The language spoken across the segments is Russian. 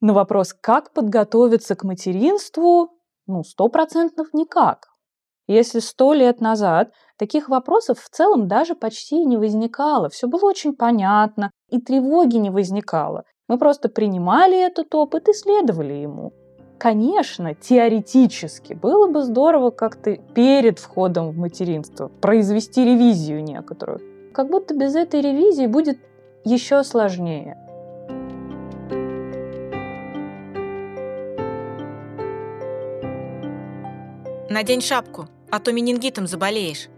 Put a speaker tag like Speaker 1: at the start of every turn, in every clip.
Speaker 1: На вопрос, как подготовиться к материнству, ну, сто процентов никак. Если сто лет назад таких вопросов в целом даже почти не возникало, все было очень понятно, и тревоги не возникало. Мы просто принимали этот опыт и следовали ему. Конечно, теоретически было бы здорово как-то перед входом в материнство произвести ревизию некоторую. Как будто без этой ревизии будет еще сложнее.
Speaker 2: Надень шапку, а то менингитом заболеешь.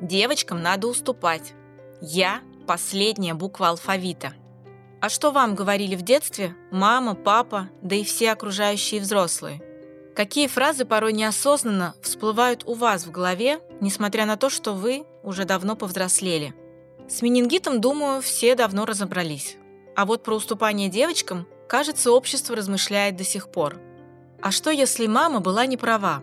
Speaker 2: Девочкам надо уступать. Я – последняя буква алфавита. А что вам говорили в детстве мама, папа, да и все окружающие взрослые? Какие фразы порой неосознанно всплывают у вас в голове, несмотря на то, что вы уже давно повзрослели? С менингитом, думаю, все давно разобрались. А вот про уступание девочкам, кажется, общество размышляет до сих пор. А что, если мама была не права?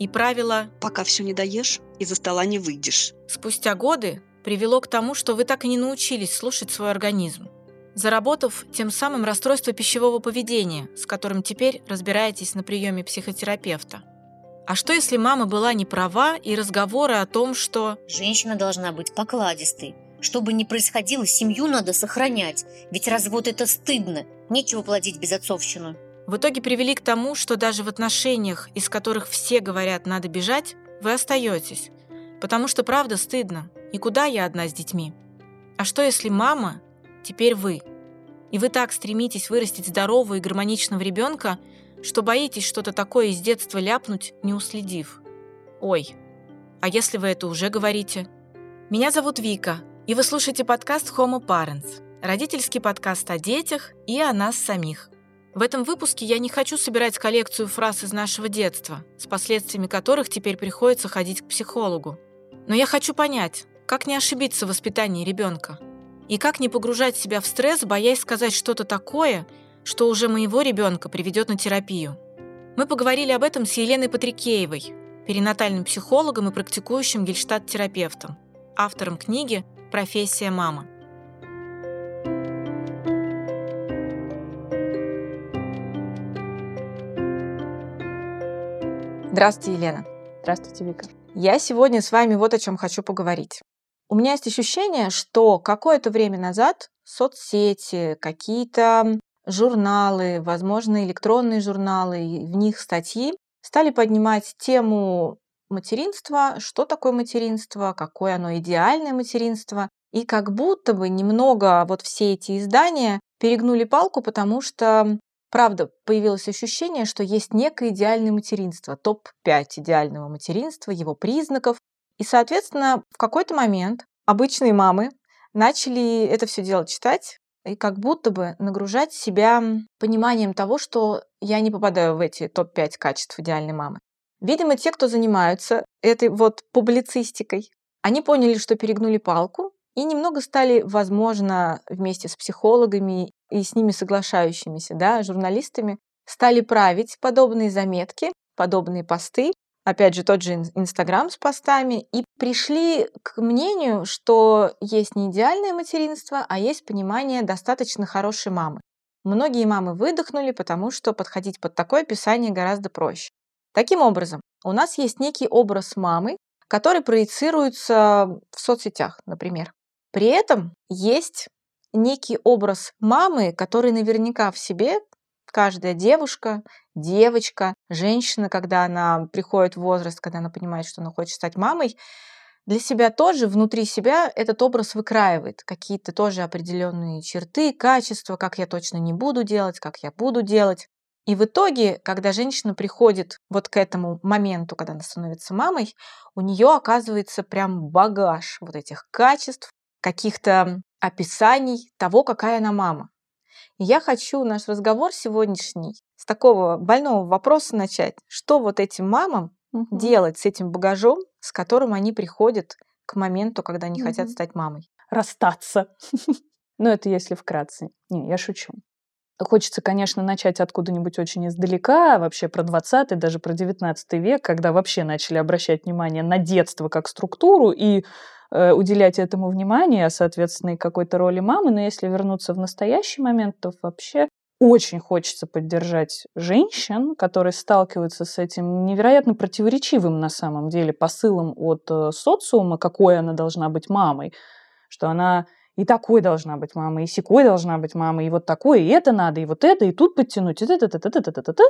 Speaker 2: И правило
Speaker 3: «пока все не доешь, из-за стола не выйдешь».
Speaker 2: Спустя годы привело к тому, что вы так и не научились слушать свой организм, заработав тем самым расстройство пищевого поведения, с которым теперь разбираетесь на приеме психотерапевта. А что, если мама была не права и разговоры о том, что...
Speaker 4: Женщина должна быть покладистой. Что бы ни происходило, семью надо сохранять. Ведь развод это стыдно. Нечего плодить безотцовщину
Speaker 2: в итоге привели к тому, что даже в отношениях, из которых все говорят «надо бежать», вы остаетесь. Потому что правда стыдно. И куда я одна с детьми? А что если мама теперь вы? И вы так стремитесь вырастить здорового и гармоничного ребенка, что боитесь что-то такое из детства ляпнуть, не уследив. Ой, а если вы это уже говорите? Меня зовут Вика, и вы слушаете подкаст Homo Parents, родительский подкаст о детях и о нас самих. В этом выпуске я не хочу собирать коллекцию фраз из нашего детства, с последствиями которых теперь приходится ходить к психологу. Но я хочу понять, как не ошибиться в воспитании ребенка. И как не погружать себя в стресс, боясь сказать что-то такое, что уже моего ребенка приведет на терапию. Мы поговорили об этом с Еленой Патрикеевой, перинатальным психологом и практикующим гельштадт-терапевтом, автором книги «Профессия мама».
Speaker 5: Здравствуйте, Елена.
Speaker 1: Здравствуйте, Вика.
Speaker 5: Я сегодня с вами вот о чем хочу поговорить. У меня есть ощущение, что какое-то время назад соцсети, какие-то журналы, возможно, электронные журналы, в них статьи стали поднимать тему материнства, что такое материнство, какое оно идеальное материнство. И как будто бы немного вот все эти издания перегнули палку, потому что Правда, появилось ощущение, что есть некое идеальное материнство, топ-5 идеального материнства, его признаков. И, соответственно, в какой-то момент обычные мамы начали это все дело читать и как будто бы нагружать себя пониманием того, что я не попадаю в эти топ-5 качеств идеальной мамы. Видимо, те, кто занимаются этой вот публицистикой, они поняли, что перегнули палку и немного стали, возможно, вместе с психологами и с ними соглашающимися да, журналистами стали править подобные заметки, подобные посты, опять же, тот же Инстаграм с постами, и пришли к мнению, что есть не идеальное материнство, а есть понимание достаточно хорошей мамы. Многие мамы выдохнули, потому что подходить под такое описание гораздо проще. Таким образом, у нас есть некий образ мамы, который проецируется в соцсетях, например. При этом есть некий образ мамы, который наверняка в себе каждая девушка, девочка, женщина, когда она приходит в возраст, когда она понимает, что она хочет стать мамой, для себя тоже, внутри себя этот образ выкраивает какие-то тоже определенные черты, качества, как я точно не буду делать, как я буду делать. И в итоге, когда женщина приходит вот к этому моменту, когда она становится мамой, у нее оказывается прям багаж вот этих качеств, каких-то описаний того, какая она мама. И я хочу наш разговор сегодняшний с такого больного вопроса начать. Что вот этим мамам угу. делать с этим багажом, с которым они приходят к моменту, когда они угу. хотят стать мамой?
Speaker 1: Расстаться. Ну, это если вкратце. Не, я шучу. Хочется, конечно, начать откуда-нибудь очень издалека, вообще про 20 даже про 19 век, когда вообще начали обращать внимание на детство как структуру и Э, уделять этому внимание, соответственно, и какой-то роли мамы. Но если вернуться в настоящий момент, то вообще очень хочется поддержать женщин, которые сталкиваются с этим невероятно противоречивым на самом деле посылом от э, социума, какой она должна быть мамой, что она и такой должна быть мама, и секой должна быть мама, и вот такой, и это надо, и вот это, и тут подтянуть, и это, это, это, это, это, это.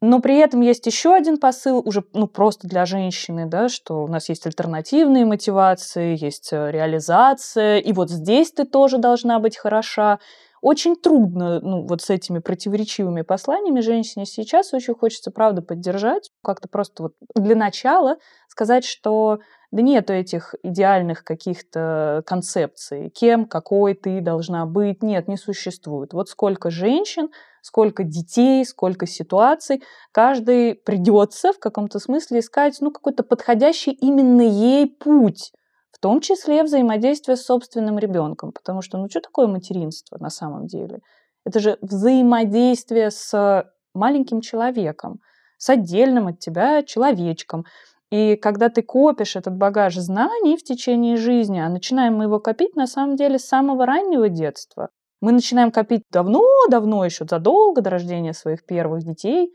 Speaker 1: Но при этом есть еще один посыл, уже ну, просто для женщины, да, что у нас есть альтернативные мотивации, есть э, реализация, и вот здесь ты тоже должна быть хороша. Очень трудно ну, вот с этими противоречивыми посланиями женщине сейчас. Очень хочется, правда, поддержать, как-то просто вот для начала сказать, что да нету этих идеальных каких-то концепций, кем, какой ты должна быть, нет, не существует. Вот сколько женщин, сколько детей, сколько ситуаций, каждый придется в каком-то смысле искать ну, какой-то подходящий именно ей путь в том числе взаимодействие с собственным ребенком, потому что, ну, что такое материнство на самом деле? Это же взаимодействие с маленьким человеком, с отдельным от тебя человечком. И когда ты копишь этот багаж знаний в течение жизни, а начинаем мы его копить на самом деле с самого раннего детства. Мы начинаем копить давно-давно, еще задолго до рождения своих первых детей.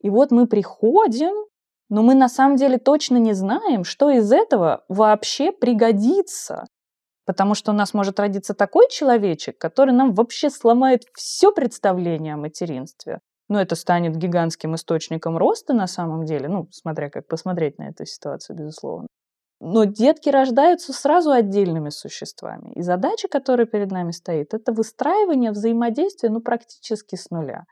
Speaker 1: И вот мы приходим но мы на самом деле точно не знаем, что из этого вообще пригодится. Потому что у нас может родиться такой человечек, который нам вообще сломает все представление о материнстве. Но это станет гигантским источником роста на самом деле, ну, смотря как посмотреть на эту ситуацию, безусловно. Но детки рождаются сразу отдельными существами. И задача, которая перед нами стоит, это выстраивание взаимодействия ну, практически с нуля.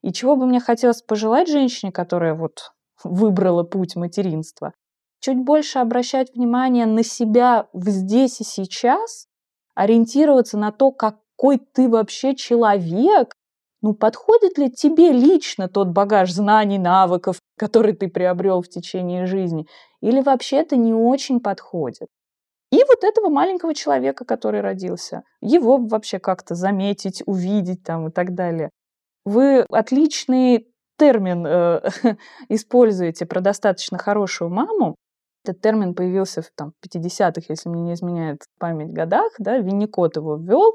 Speaker 1: И чего бы мне хотелось пожелать женщине, которая вот выбрала путь материнства, чуть больше обращать внимание на себя в здесь и сейчас, ориентироваться на то, какой ты вообще человек, ну, подходит ли тебе лично тот багаж знаний, навыков, который ты приобрел в течение жизни, или вообще это не очень подходит. И вот этого маленького человека, который родился, его вообще как-то заметить, увидеть там и так далее. Вы отличный термин э, используете про достаточно хорошую маму, этот термин появился в там, 50-х, если мне не изменяет память, годах, да, Винникот его ввел.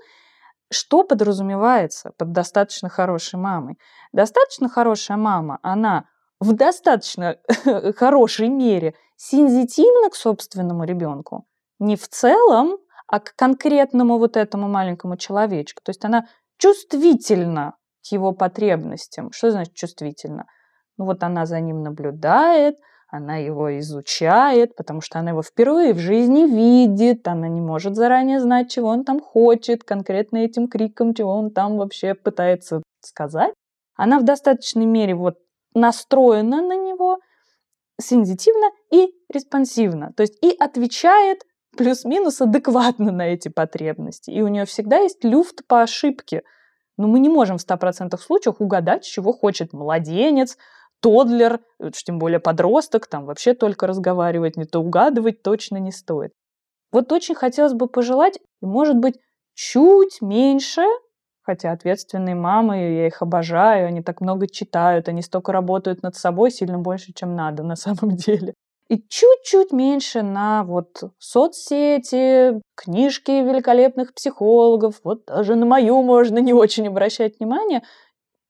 Speaker 1: Что подразумевается под достаточно хорошей мамой? Достаточно хорошая мама, она в достаточно хорошей мере сензитивна к собственному ребенку. Не в целом, а к конкретному вот этому маленькому человечку. То есть она чувствительна к его потребностям. Что значит чувствительно? Ну вот она за ним наблюдает, она его изучает, потому что она его впервые в жизни видит, она не может заранее знать, чего он там хочет, конкретно этим криком, чего он там вообще пытается сказать. Она в достаточной мере вот настроена на него сензитивно и респонсивно, то есть и отвечает плюс-минус адекватно на эти потребности. И у нее всегда есть люфт по ошибке – но мы не можем в 100% случаях угадать, чего хочет младенец, тодлер, тем более подросток, там вообще только разговаривать, не то угадывать точно не стоит. Вот очень хотелось бы пожелать, может быть, чуть меньше, хотя ответственные мамы, я их обожаю, они так много читают, они столько работают над собой, сильно больше, чем надо на самом деле и чуть-чуть меньше на вот соцсети, книжки великолепных психологов, вот даже на мою можно не очень обращать внимание,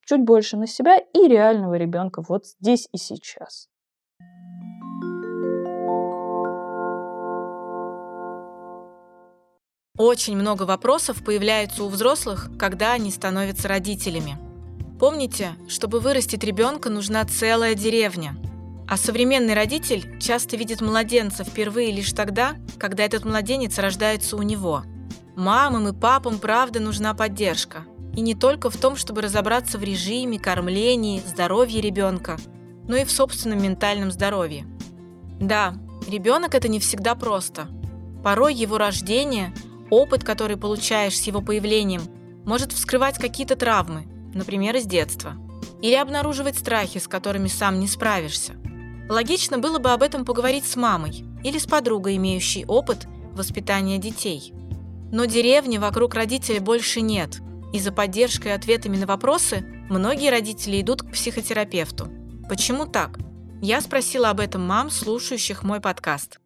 Speaker 1: чуть больше на себя и реального ребенка вот здесь и сейчас.
Speaker 5: Очень много вопросов появляется у взрослых, когда они становятся родителями. Помните, чтобы вырастить ребенка, нужна целая деревня – а современный родитель часто видит младенца впервые лишь тогда, когда этот младенец рождается у него. Мамам и папам правда нужна поддержка. И не только в том, чтобы разобраться в режиме, кормлении, здоровье ребенка, но и в собственном ментальном здоровье. Да, ребенок это не всегда просто. Порой его рождение, опыт, который получаешь с его появлением, может вскрывать какие-то травмы, например, из детства, или обнаруживать страхи, с которыми сам не справишься. Логично было бы об этом поговорить с мамой или с подругой, имеющей опыт воспитания детей. Но деревни вокруг родителей больше нет, и за поддержкой и ответами на вопросы многие родители идут к психотерапевту. Почему так? Я спросила об этом мам, слушающих мой подкаст.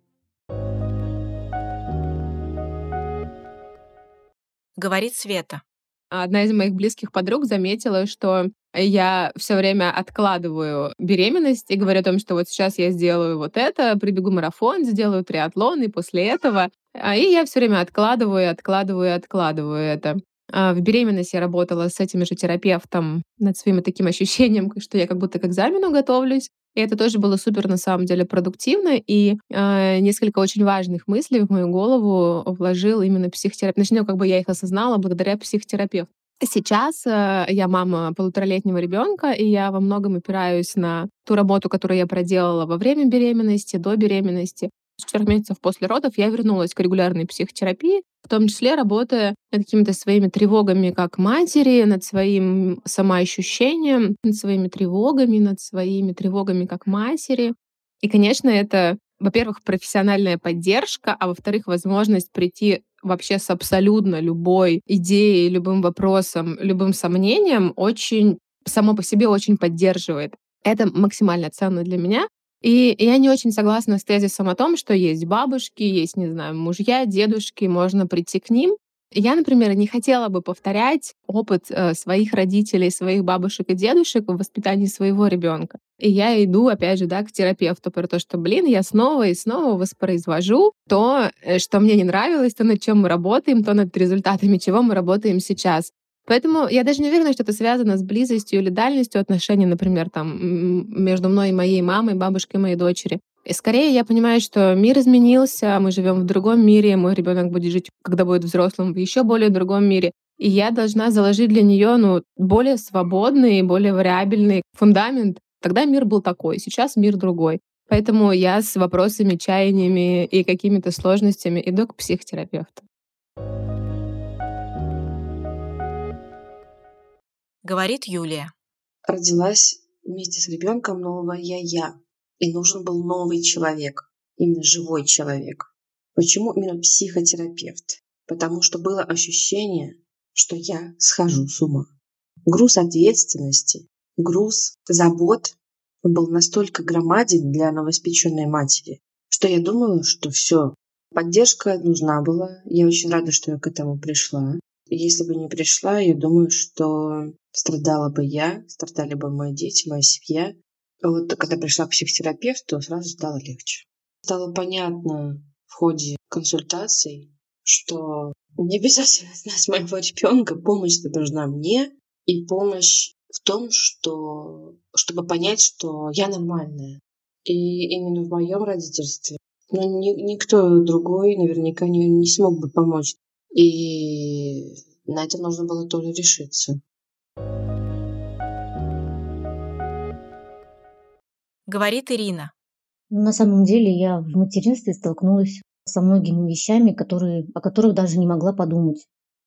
Speaker 5: Говорит Света.
Speaker 6: Одна из моих близких подруг заметила, что я все время откладываю беременность и говорю о том, что вот сейчас я сделаю вот это, прибегу марафон, сделаю триатлон, и после этого... А, и я все время откладываю, откладываю, откладываю это. А, в беременности я работала с этим же терапевтом над своим таким ощущением, что я как будто к экзамену готовлюсь. И это тоже было супер, на самом деле, продуктивно. И э, несколько очень важных мыслей в мою голову вложил именно психотерапевт. Начну, как бы я их осознала благодаря психотерапевту. Сейчас э, я мама полуторалетнего ребенка, и я во многом опираюсь на ту работу, которую я проделала во время беременности, до беременности. Четырех месяцев после родов я вернулась к регулярной психотерапии, в том числе работая над какими-то своими тревогами как матери, над своим самоощущением, над своими тревогами, над своими тревогами как матери. И, конечно, это, во-первых, профессиональная поддержка, а во-вторых, возможность прийти вообще с абсолютно любой идеей, любым вопросом, любым сомнением очень само по себе очень поддерживает. Это максимально ценно для меня. И я не очень согласна с тезисом о том, что есть бабушки, есть, не знаю, мужья, дедушки, можно прийти к ним. Я, например, не хотела бы повторять опыт э, своих родителей, своих бабушек и дедушек в воспитании своего ребенка. И я иду, опять же, да, к терапевту про то, что, блин, я снова и снова воспроизвожу то, э, что мне не нравилось, то, над чем мы работаем, то, над результатами чего мы работаем сейчас. Поэтому я даже не уверена, что это связано с близостью или дальностью отношений, например, там, между мной и моей мамой, бабушкой и моей дочери. И скорее я понимаю, что мир изменился, мы живем в другом мире, мой ребенок будет жить, когда будет взрослым, в еще более другом мире. И я должна заложить для нее ну, более свободный, более вариабельный фундамент. Тогда мир был такой, сейчас мир другой. Поэтому я с вопросами, чаяниями и какими-то сложностями иду к психотерапевту.
Speaker 2: говорит Юлия.
Speaker 7: Родилась вместе с ребенком новая я. И нужен был новый человек, именно живой человек. Почему именно психотерапевт? Потому что было ощущение, что я схожу с ума. Груз ответственности, груз забот был настолько громаден для новоспеченной матери, что я думала, что все, поддержка нужна была. Я очень рада, что я к этому пришла. Если бы не пришла, я думаю, что страдала бы я, страдали бы мои дети, моя семья. Вот когда пришла к психотерапевту, сразу стало легче. Стало понятно в ходе консультаций, что не обязательно знать моего ребенка, помощь нужна мне, и помощь в том, что чтобы понять, что я нормальная. И именно в моем родительстве ну, ни, никто другой наверняка не, не смог бы помочь. И на это нужно было тоже решиться.
Speaker 2: Говорит Ирина.
Speaker 4: На самом деле я в материнстве столкнулась со многими вещами, которые, о которых даже не могла подумать.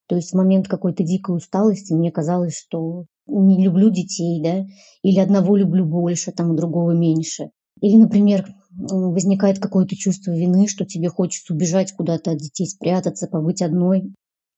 Speaker 4: То есть в момент какой-то дикой усталости мне казалось, что не люблю детей, да, или одного люблю больше, там, другого меньше. Или, например, возникает какое-то чувство вины, что тебе хочется убежать куда-то от детей, спрятаться, побыть одной.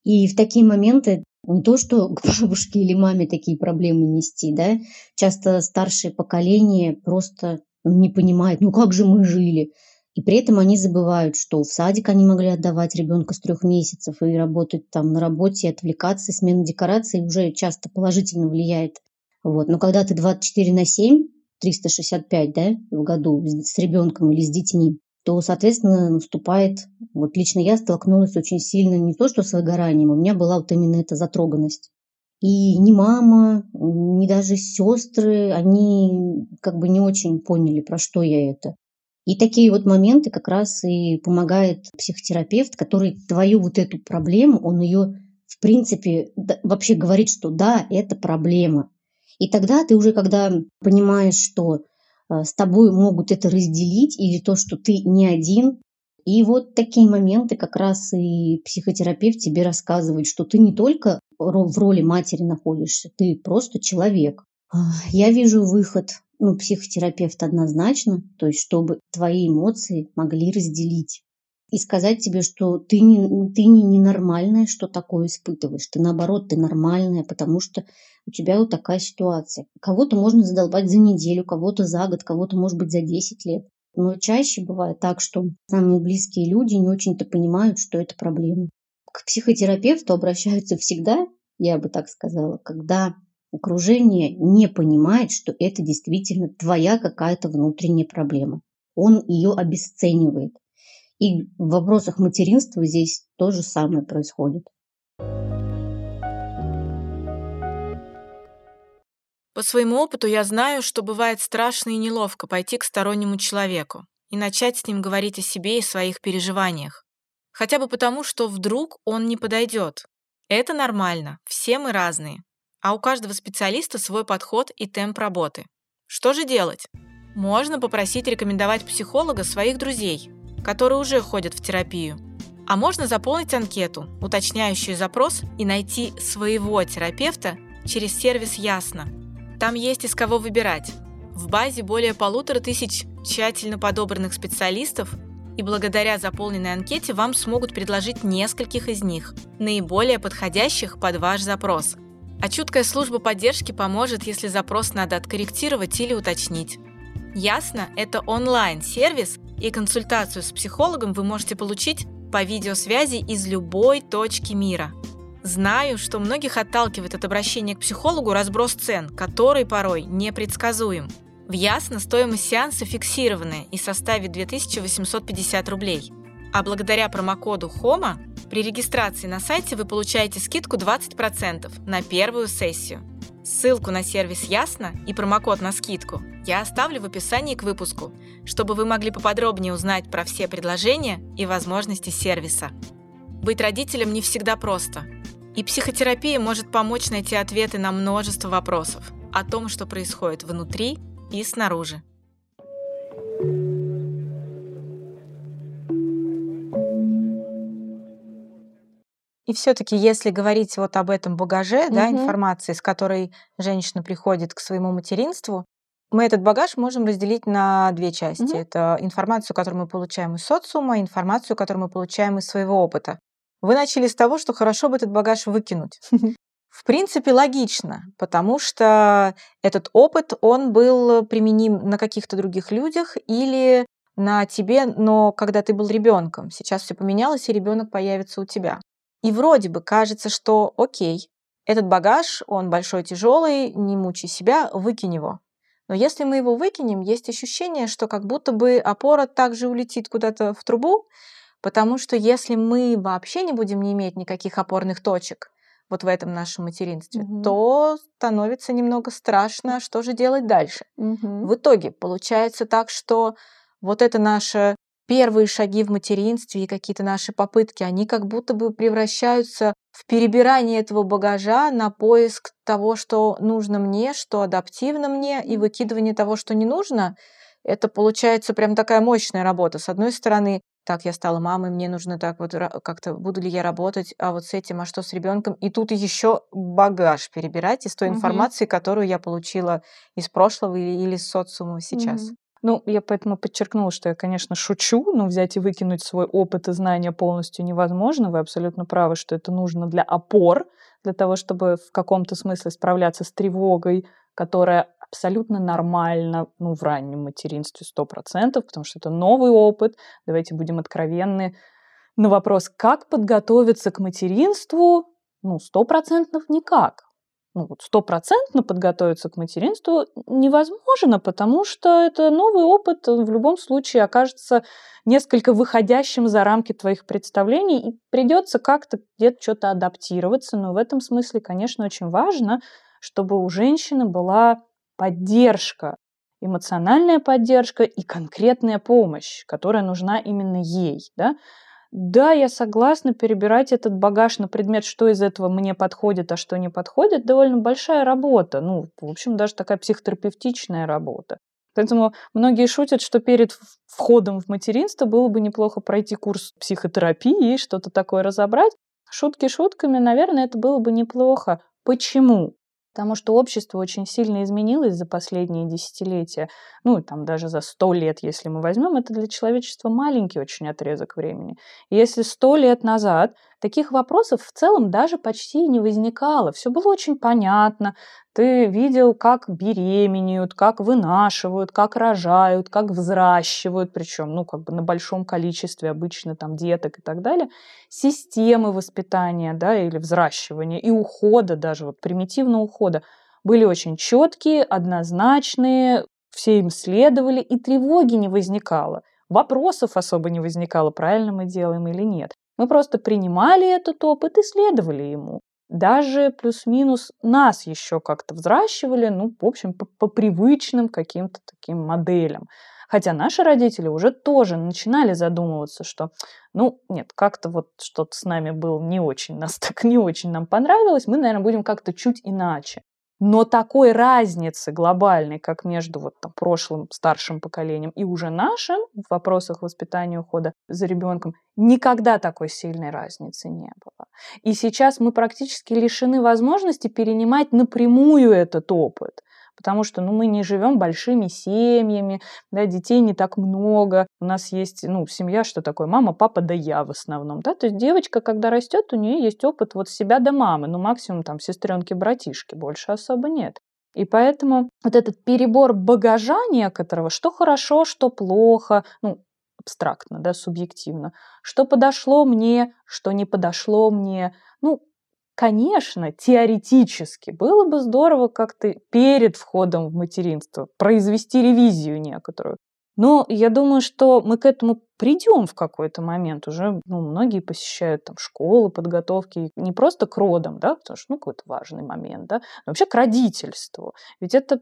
Speaker 4: И в такие моменты не то, что к бабушке или маме такие проблемы нести, да, часто старшее поколение просто не понимает, ну как же мы жили. И при этом они забывают, что в садик они могли отдавать ребенка с трех месяцев и работать там на работе, отвлекаться, смена декораций уже часто положительно влияет. Вот. Но когда ты 24 на 7, 365 да, в году с ребенком или с детьми, то, соответственно, наступает, вот лично я столкнулась очень сильно не то, что с выгоранием, у меня была вот именно эта затроганность. И ни мама, ни даже сестры, они как бы не очень поняли, про что я это. И такие вот моменты как раз и помогает психотерапевт, который твою вот эту проблему, он ее в принципе вообще говорит, что да, это проблема. И тогда ты уже, когда понимаешь, что с тобой могут это разделить, или то, что ты не один, и вот такие моменты как раз и психотерапевт тебе рассказывает, что ты не только в роли матери находишься, ты просто человек. Я вижу выход, ну, психотерапевт однозначно, то есть чтобы твои эмоции могли разделить и сказать тебе, что ты не, ты не ненормальная, что такое испытываешь. Ты наоборот, ты нормальная, потому что у тебя вот такая ситуация. Кого-то можно задолбать за неделю, кого-то за год, кого-то, может быть, за 10 лет. Но чаще бывает так, что самые близкие люди не очень-то понимают, что это проблема. К психотерапевту обращаются всегда, я бы так сказала, когда окружение не понимает, что это действительно твоя какая-то внутренняя проблема. Он ее обесценивает. И в вопросах материнства здесь то же самое происходит.
Speaker 2: По своему опыту я знаю, что бывает страшно и неловко пойти к стороннему человеку и начать с ним говорить о себе и своих переживаниях. Хотя бы потому, что вдруг он не подойдет. Это нормально, все мы разные. А у каждого специалиста свой подход и темп работы. Что же делать? Можно попросить рекомендовать психолога своих друзей, которые уже ходят в терапию. А можно заполнить анкету, уточняющую запрос, и найти своего терапевта через сервис «Ясно». Там есть из кого выбирать. В базе более полутора тысяч тщательно подобранных специалистов, и благодаря заполненной анкете вам смогут предложить нескольких из них, наиболее подходящих под ваш запрос. А чуткая служба поддержки поможет, если запрос надо откорректировать или уточнить. Ясно, это онлайн-сервис, и консультацию с психологом вы можете получить по видеосвязи из любой точки мира. Знаю, что многих отталкивает от обращения к психологу разброс цен, который порой непредсказуем. В Ясно стоимость сеанса фиксированная и составит 2850 рублей. А благодаря промокоду HOMA при регистрации на сайте вы получаете скидку 20% на первую сессию. Ссылку на сервис Ясно и промокод на скидку я оставлю в описании к выпуску, чтобы вы могли поподробнее узнать про все предложения и возможности сервиса. Быть родителем не всегда просто. И психотерапия может помочь найти ответы на множество вопросов о том, что происходит внутри и снаружи.
Speaker 5: И все-таки, если говорить вот об этом багаже,
Speaker 1: Мгм.
Speaker 5: да, информации, с которой женщина приходит к своему материнству, мы этот багаж можем разделить на две части.
Speaker 1: Мгм.
Speaker 5: Это информацию, которую мы получаем из социума, информацию, которую мы получаем из своего опыта. Вы начали с того, что хорошо бы этот багаж выкинуть. В принципе, логично, потому что этот опыт, он был применим на каких-то других людях или на тебе, но когда ты был ребенком. Сейчас все поменялось, и ребенок появится у тебя. И вроде бы кажется, что окей, этот багаж, он большой, тяжелый, не мучай себя, выкинь его. Но если мы его выкинем, есть ощущение, что как будто бы опора также улетит куда-то в трубу, потому что если мы вообще не будем не иметь никаких опорных точек вот в этом нашем материнстве,
Speaker 1: Мгм.
Speaker 5: то становится немного страшно, что же делать дальше.
Speaker 1: Мгм.
Speaker 5: В итоге получается так, что вот это наши первые шаги в материнстве и какие-то наши попытки, они как будто бы превращаются в перебирание этого багажа на поиск того, что нужно мне, что адаптивно мне, и выкидывание того, что не нужно. Это получается прям такая мощная работа. С одной стороны, так, я стала мамой, мне нужно так вот как-то, буду ли я работать, а вот с этим, а что с ребенком? И тут еще багаж перебирать из той
Speaker 1: Мгм.
Speaker 5: информации, которую я получила из прошлого или, или из социума сейчас.
Speaker 1: Мгм. Ну, я поэтому подчеркнула, что я, конечно, шучу, но взять и выкинуть свой опыт и знания полностью невозможно. Вы абсолютно правы, что это нужно для опор, для того, чтобы в каком-то смысле справляться с тревогой, которая абсолютно нормально, ну, в раннем материнстве 100%, потому что это новый опыт. Давайте будем откровенны. На вопрос, как подготовиться к материнству, ну, стопроцентно никак ну, вот стопроцентно подготовиться к материнству невозможно, потому что это новый опыт, в любом случае окажется несколько выходящим за рамки твоих представлений, и придется как-то где-то что-то адаптироваться. Но в этом смысле, конечно, очень важно, чтобы у женщины была поддержка, эмоциональная поддержка и конкретная помощь, которая нужна именно ей. Да? Да, я согласна, перебирать этот багаж на предмет, что из этого мне подходит, а что не подходит, довольно большая работа. Ну, в общем, даже такая психотерапевтичная работа. Поэтому многие шутят, что перед входом в материнство было бы неплохо пройти курс психотерапии что-то такое разобрать. Шутки шутками, наверное, это было бы неплохо. Почему? Потому что общество очень сильно изменилось за последние десятилетия. Ну, там даже за сто лет, если мы возьмем, это для человечества маленький очень отрезок времени. Если сто лет назад таких вопросов в целом даже почти не возникало. Все было очень понятно. Ты видел, как беременеют, как вынашивают, как рожают, как взращивают, причем, ну, как бы на большом количестве обычно там деток и так далее. Системы воспитания, да, или взращивания и ухода даже, вот примитивного ухода были очень четкие, однозначные, все им следовали, и тревоги не возникало. Вопросов особо не возникало, правильно мы делаем или нет. Мы просто принимали этот опыт и следовали ему. Даже плюс-минус нас еще как-то взращивали, ну, в общем, по, по привычным каким-то таким моделям. Хотя наши родители уже тоже начинали задумываться, что, ну, нет, как-то вот что-то с нами было не очень, нас так не очень нам понравилось, мы, наверное, будем как-то чуть иначе. Но такой разницы глобальной, как между вот там, прошлым старшим поколением и уже нашим в вопросах воспитания ухода за ребенком, никогда такой сильной разницы не было. И сейчас мы практически лишены возможности перенимать напрямую этот опыт потому что ну, мы не живем большими семьями, да, детей не так много, у нас есть, ну, семья, что такое, мама, папа, да я в основном, да, то есть девочка, когда растет, у нее есть опыт вот себя до мамы, ну, максимум там сестренки, братишки, больше особо нет. И поэтому вот этот перебор багажа некоторого, что хорошо, что плохо, ну, абстрактно, да, субъективно, что подошло мне, что не подошло мне, ну, Конечно, теоретически было бы здорово как-то перед входом в материнство произвести ревизию некоторую. Но я думаю, что мы к этому придем в какой-то момент. Уже ну, многие посещают там школы, подготовки не просто к родам, да, потому что ну, какой-то важный момент, да, но вообще к родительству. Ведь это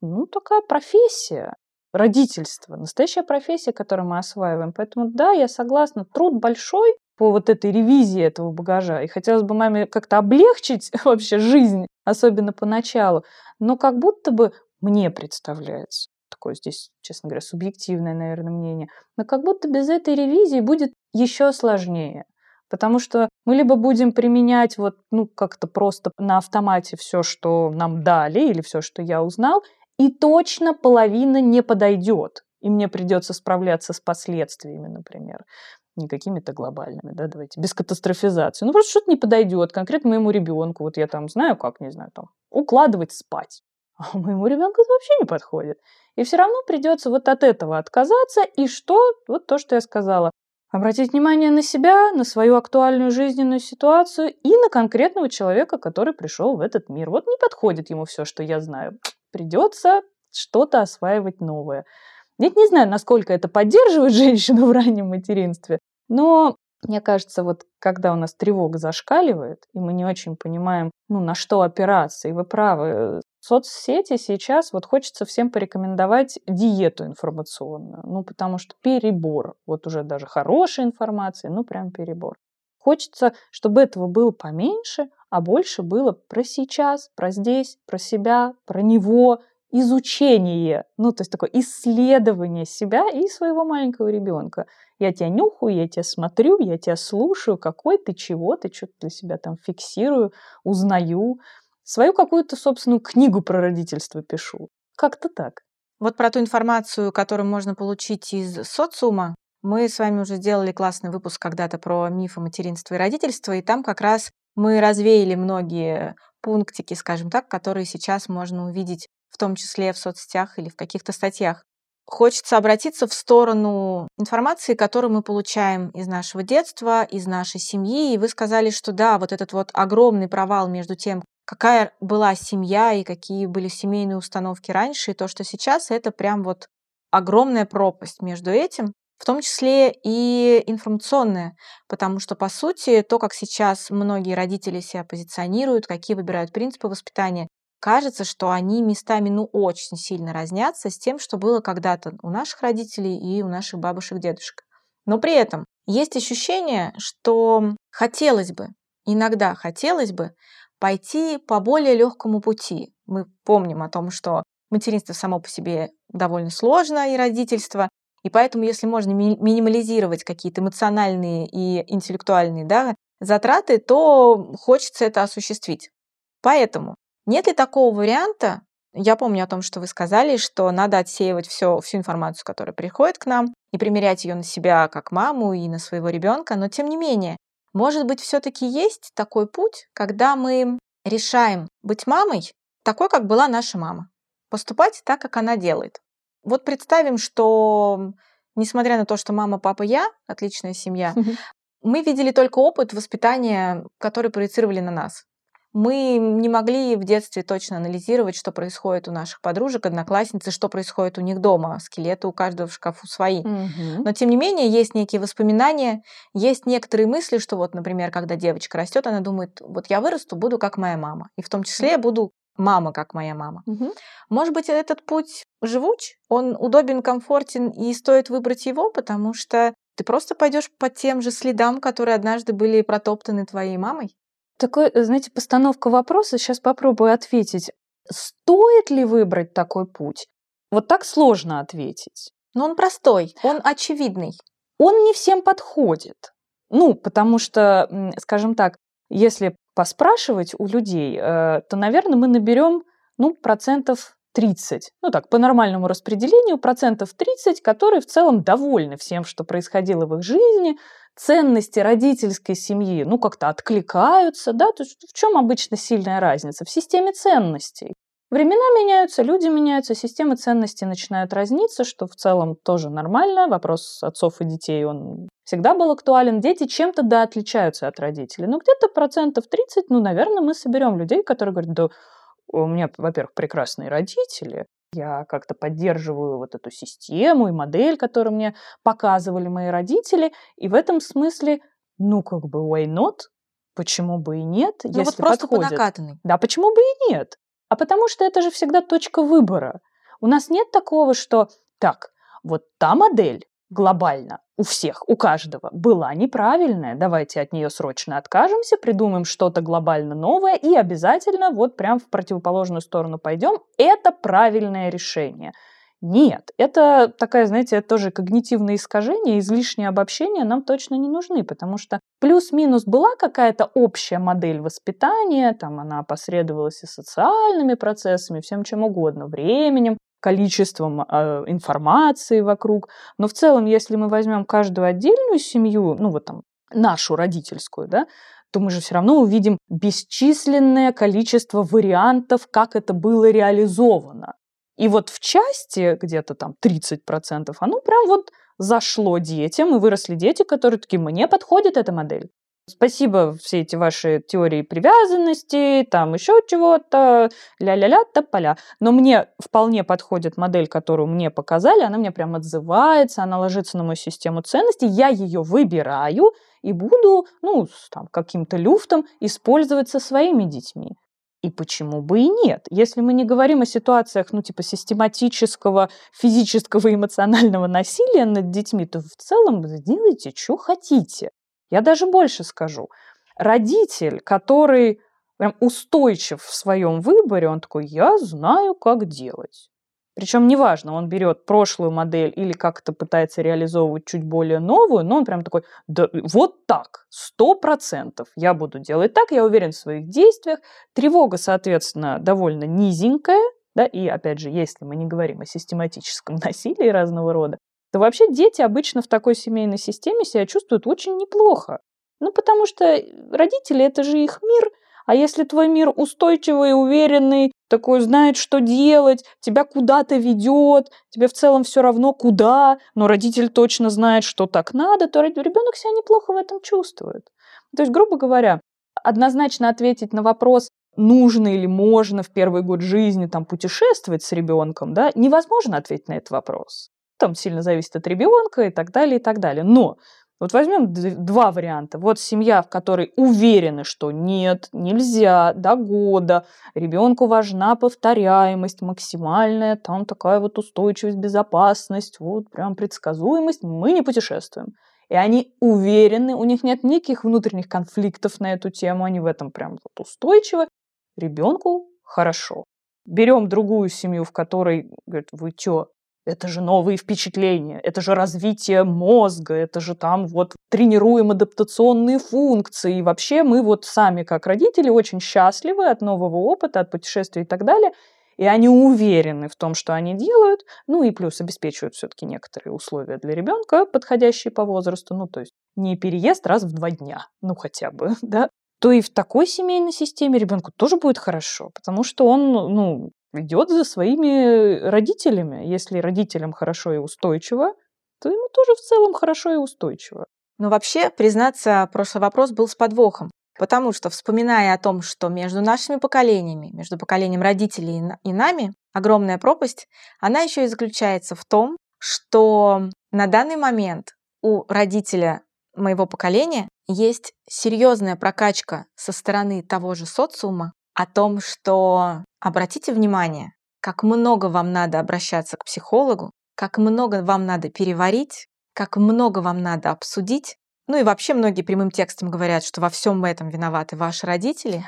Speaker 1: ну, такая профессия родительство, настоящая профессия, которую мы осваиваем. Поэтому да, я согласна, труд большой, по вот этой ревизии этого багажа. И хотелось бы маме как-то облегчить вообще жизнь, особенно поначалу. Но как будто бы мне представляется, такое здесь, честно говоря, субъективное, наверное, мнение, но как будто без этой ревизии будет еще сложнее. Потому что мы либо будем применять вот, ну, как-то просто на автомате все, что нам дали, или все, что я узнал, и точно половина не подойдет и мне придется справляться с последствиями, например не какими-то глобальными, да, давайте, без катастрофизации. Ну, просто что-то не подойдет конкретно моему ребенку. Вот я там знаю, как, не знаю, там, укладывать спать. А моему ребенку это вообще не подходит. И все равно придется вот от этого отказаться. И что? Вот то, что я сказала. Обратить внимание на себя, на свою актуальную жизненную ситуацию и на конкретного человека, который пришел в этот мир. Вот не подходит ему все, что я знаю. Придется что-то осваивать новое. Я не знаю, насколько это поддерживает женщину в раннем материнстве, но мне кажется, вот когда у нас тревога зашкаливает, и мы не очень понимаем, ну, на что опираться, и вы правы, соцсети сейчас вот хочется всем порекомендовать диету информационную, ну, потому что перебор, вот уже даже хорошей информации, ну, прям перебор. Хочется, чтобы этого было поменьше, а больше было про сейчас, про здесь, про себя, про него, изучение, ну, то есть такое исследование себя и своего маленького ребенка. Я тебя нюхаю, я тебя смотрю, я тебя слушаю, какой ты, чего ты, что-то для себя там фиксирую, узнаю. Свою какую-то собственную книгу про родительство пишу. Как-то так.
Speaker 5: Вот про ту информацию, которую можно получить из социума, мы с вами уже сделали классный выпуск когда-то про мифы материнства и родительства, и там как раз мы развеяли многие пунктики, скажем так, которые сейчас можно увидеть в том числе в соцсетях или в каких-то статьях. Хочется обратиться в сторону информации, которую мы получаем из нашего детства, из нашей семьи. И вы сказали, что да, вот этот вот огромный провал между тем, какая была семья и какие были семейные установки раньше, и то, что сейчас, это прям вот огромная пропасть между этим, в том числе и информационная, потому что, по сути, то, как сейчас многие родители себя позиционируют, какие выбирают принципы воспитания, кажется, что они местами ну очень сильно разнятся с тем, что было когда-то у наших родителей и у наших бабушек, дедушек. Но при этом есть ощущение, что хотелось бы, иногда хотелось бы пойти по более легкому пути. Мы помним о том, что материнство само по себе довольно сложно и родительство, и поэтому, если можно ми- минимализировать какие-то эмоциональные и интеллектуальные да, затраты, то хочется это осуществить. Поэтому нет ли такого варианта? Я помню о том, что вы сказали, что надо отсеивать все, всю информацию, которая приходит к нам, и примерять ее на себя как маму и на своего ребенка, но тем не менее, Может быть, все-таки есть такой путь, когда мы решаем быть мамой такой, как была наша мама, поступать так, как она делает. Вот представим, что несмотря на то, что мама, папа, я, отличная семья, мы видели только опыт воспитания, который проецировали на нас. Мы не могли в детстве точно анализировать, что происходит у наших подружек, одноклассниц, и что происходит у них дома. Скелеты у каждого в шкафу свои.
Speaker 1: Мгм.
Speaker 5: Но тем не менее есть некие воспоминания, есть некоторые мысли, что вот, например, когда девочка растет, она думает, вот я вырасту, буду как моя мама. И в том числе я буду мама, как моя мама.
Speaker 1: Мгм.
Speaker 5: Может быть, этот путь живуч, он удобен, комфортен, и стоит выбрать его, потому что ты просто пойдешь по тем же следам, которые однажды были протоптаны твоей мамой.
Speaker 1: Такой, э, знаете, постановка вопроса, сейчас попробую ответить. Стоит ли выбрать такой путь? Вот так сложно ответить.
Speaker 5: Но он простой, он очевидный.
Speaker 1: Он не всем подходит. Ну, потому что, скажем так, если поспрашивать у людей, э, то, наверное, мы наберем, ну, процентов 30. Ну так, по нормальному распределению, процентов 30, которые в целом довольны всем, что происходило в их жизни, ценности родительской семьи, ну, как-то откликаются, да, то есть в чем обычно сильная разница? В системе ценностей. Времена меняются, люди меняются, системы ценностей начинают разниться, что в целом тоже нормально. Вопрос отцов и детей, он всегда был актуален. Дети чем-то да отличаются от родителей. Ну, где-то процентов 30, ну, наверное, мы соберем людей, которые говорят, да, у меня, во-первых, прекрасные родители, я как-то поддерживаю вот эту систему и модель, которую мне показывали мои родители, и в этом смысле, ну, как бы, why not? Почему бы и нет,
Speaker 5: Ну
Speaker 1: если
Speaker 5: вот просто по
Speaker 1: подходит?
Speaker 5: накатанной.
Speaker 1: Да, почему бы и нет? А потому что это же всегда точка выбора. У нас нет такого, что так, вот та модель глобально у всех, у каждого была неправильная. Давайте от нее срочно откажемся, придумаем что-то глобально новое и обязательно вот прям в противоположную сторону пойдем. Это правильное решение. Нет, это такая, знаете, тоже когнитивное искажение, излишнее обобщение нам точно не нужны, потому что плюс-минус была какая-то общая модель воспитания, там она опосредовалась и социальными процессами, всем чем угодно, временем, количеством э, информации вокруг. Но в целом, если мы возьмем каждую отдельную семью, ну вот там нашу родительскую, да, то мы же все равно увидим бесчисленное количество вариантов, как это было реализовано. И вот в части, где-то там 30%, оно прям вот зашло детям, и выросли дети, которые такие, мне подходит эта модель. Спасибо все эти ваши теории привязанности, там еще чего-то, ля-ля-ля, тополя. Но мне вполне подходит модель, которую мне показали, она мне прям отзывается, она ложится на мою систему ценностей, я ее выбираю и буду, ну, там, каким-то люфтом использовать со своими детьми. И почему бы и нет? Если мы не говорим о ситуациях, ну, типа систематического физического и эмоционального насилия над детьми, то в целом сделайте, что хотите. Я даже больше скажу. Родитель, который прям устойчив в своем выборе, он такой, я знаю, как делать. Причем неважно, он берет прошлую модель или как-то пытается реализовывать чуть более новую, но он прям такой, да вот так, сто процентов я буду делать так, я уверен в своих действиях. Тревога, соответственно, довольно низенькая, да, и опять же, если мы не говорим о систематическом насилии разного рода, то вообще дети обычно в такой семейной системе себя чувствуют очень неплохо. Ну, потому что родители – это же их мир, а если твой мир устойчивый, уверенный, такой знает, что делать, тебя куда-то ведет, тебе в целом все равно куда, но родитель точно знает, что так надо, то ребенок себя неплохо в этом чувствует. То есть, грубо говоря, однозначно ответить на вопрос, нужно или можно в первый год жизни там, путешествовать с ребенком, да, невозможно ответить на этот вопрос. Там сильно зависит от ребенка и так далее, и так далее. Но вот возьмем два варианта. Вот семья, в которой уверены, что нет, нельзя, до года, ребенку важна повторяемость максимальная, там такая вот устойчивость, безопасность, вот прям предсказуемость, мы не путешествуем. И они уверены, у них нет никаких внутренних конфликтов на эту тему, они в этом прям вот устойчивы. Ребенку хорошо. Берем другую семью, в которой, говорят, вы чё, это же новые впечатления, это же развитие мозга, это же там вот тренируем адаптационные функции. И вообще мы вот сами как родители очень счастливы от нового опыта, от путешествий и так далее. И они уверены в том, что они делают, ну и плюс обеспечивают все-таки некоторые условия для ребенка, подходящие по возрасту. Ну, то есть не переезд раз в два дня, ну хотя бы, да, то и в такой семейной системе ребенку тоже будет хорошо, потому что он, ну, идет за своими родителями. Если родителям хорошо и устойчиво, то ему тоже в целом хорошо и устойчиво.
Speaker 5: Но вообще, признаться, прошлый вопрос был с подвохом. Потому что, вспоминая о том, что между нашими поколениями, между поколением родителей и нами огромная пропасть, она еще и заключается в том, что на данный момент у родителя моего поколения есть серьезная прокачка со стороны того же социума о том, что обратите внимание, как много вам надо обращаться к психологу, как много вам надо переварить, как много вам надо обсудить. Ну и вообще многие прямым текстом говорят, что во всем этом виноваты ваши родители.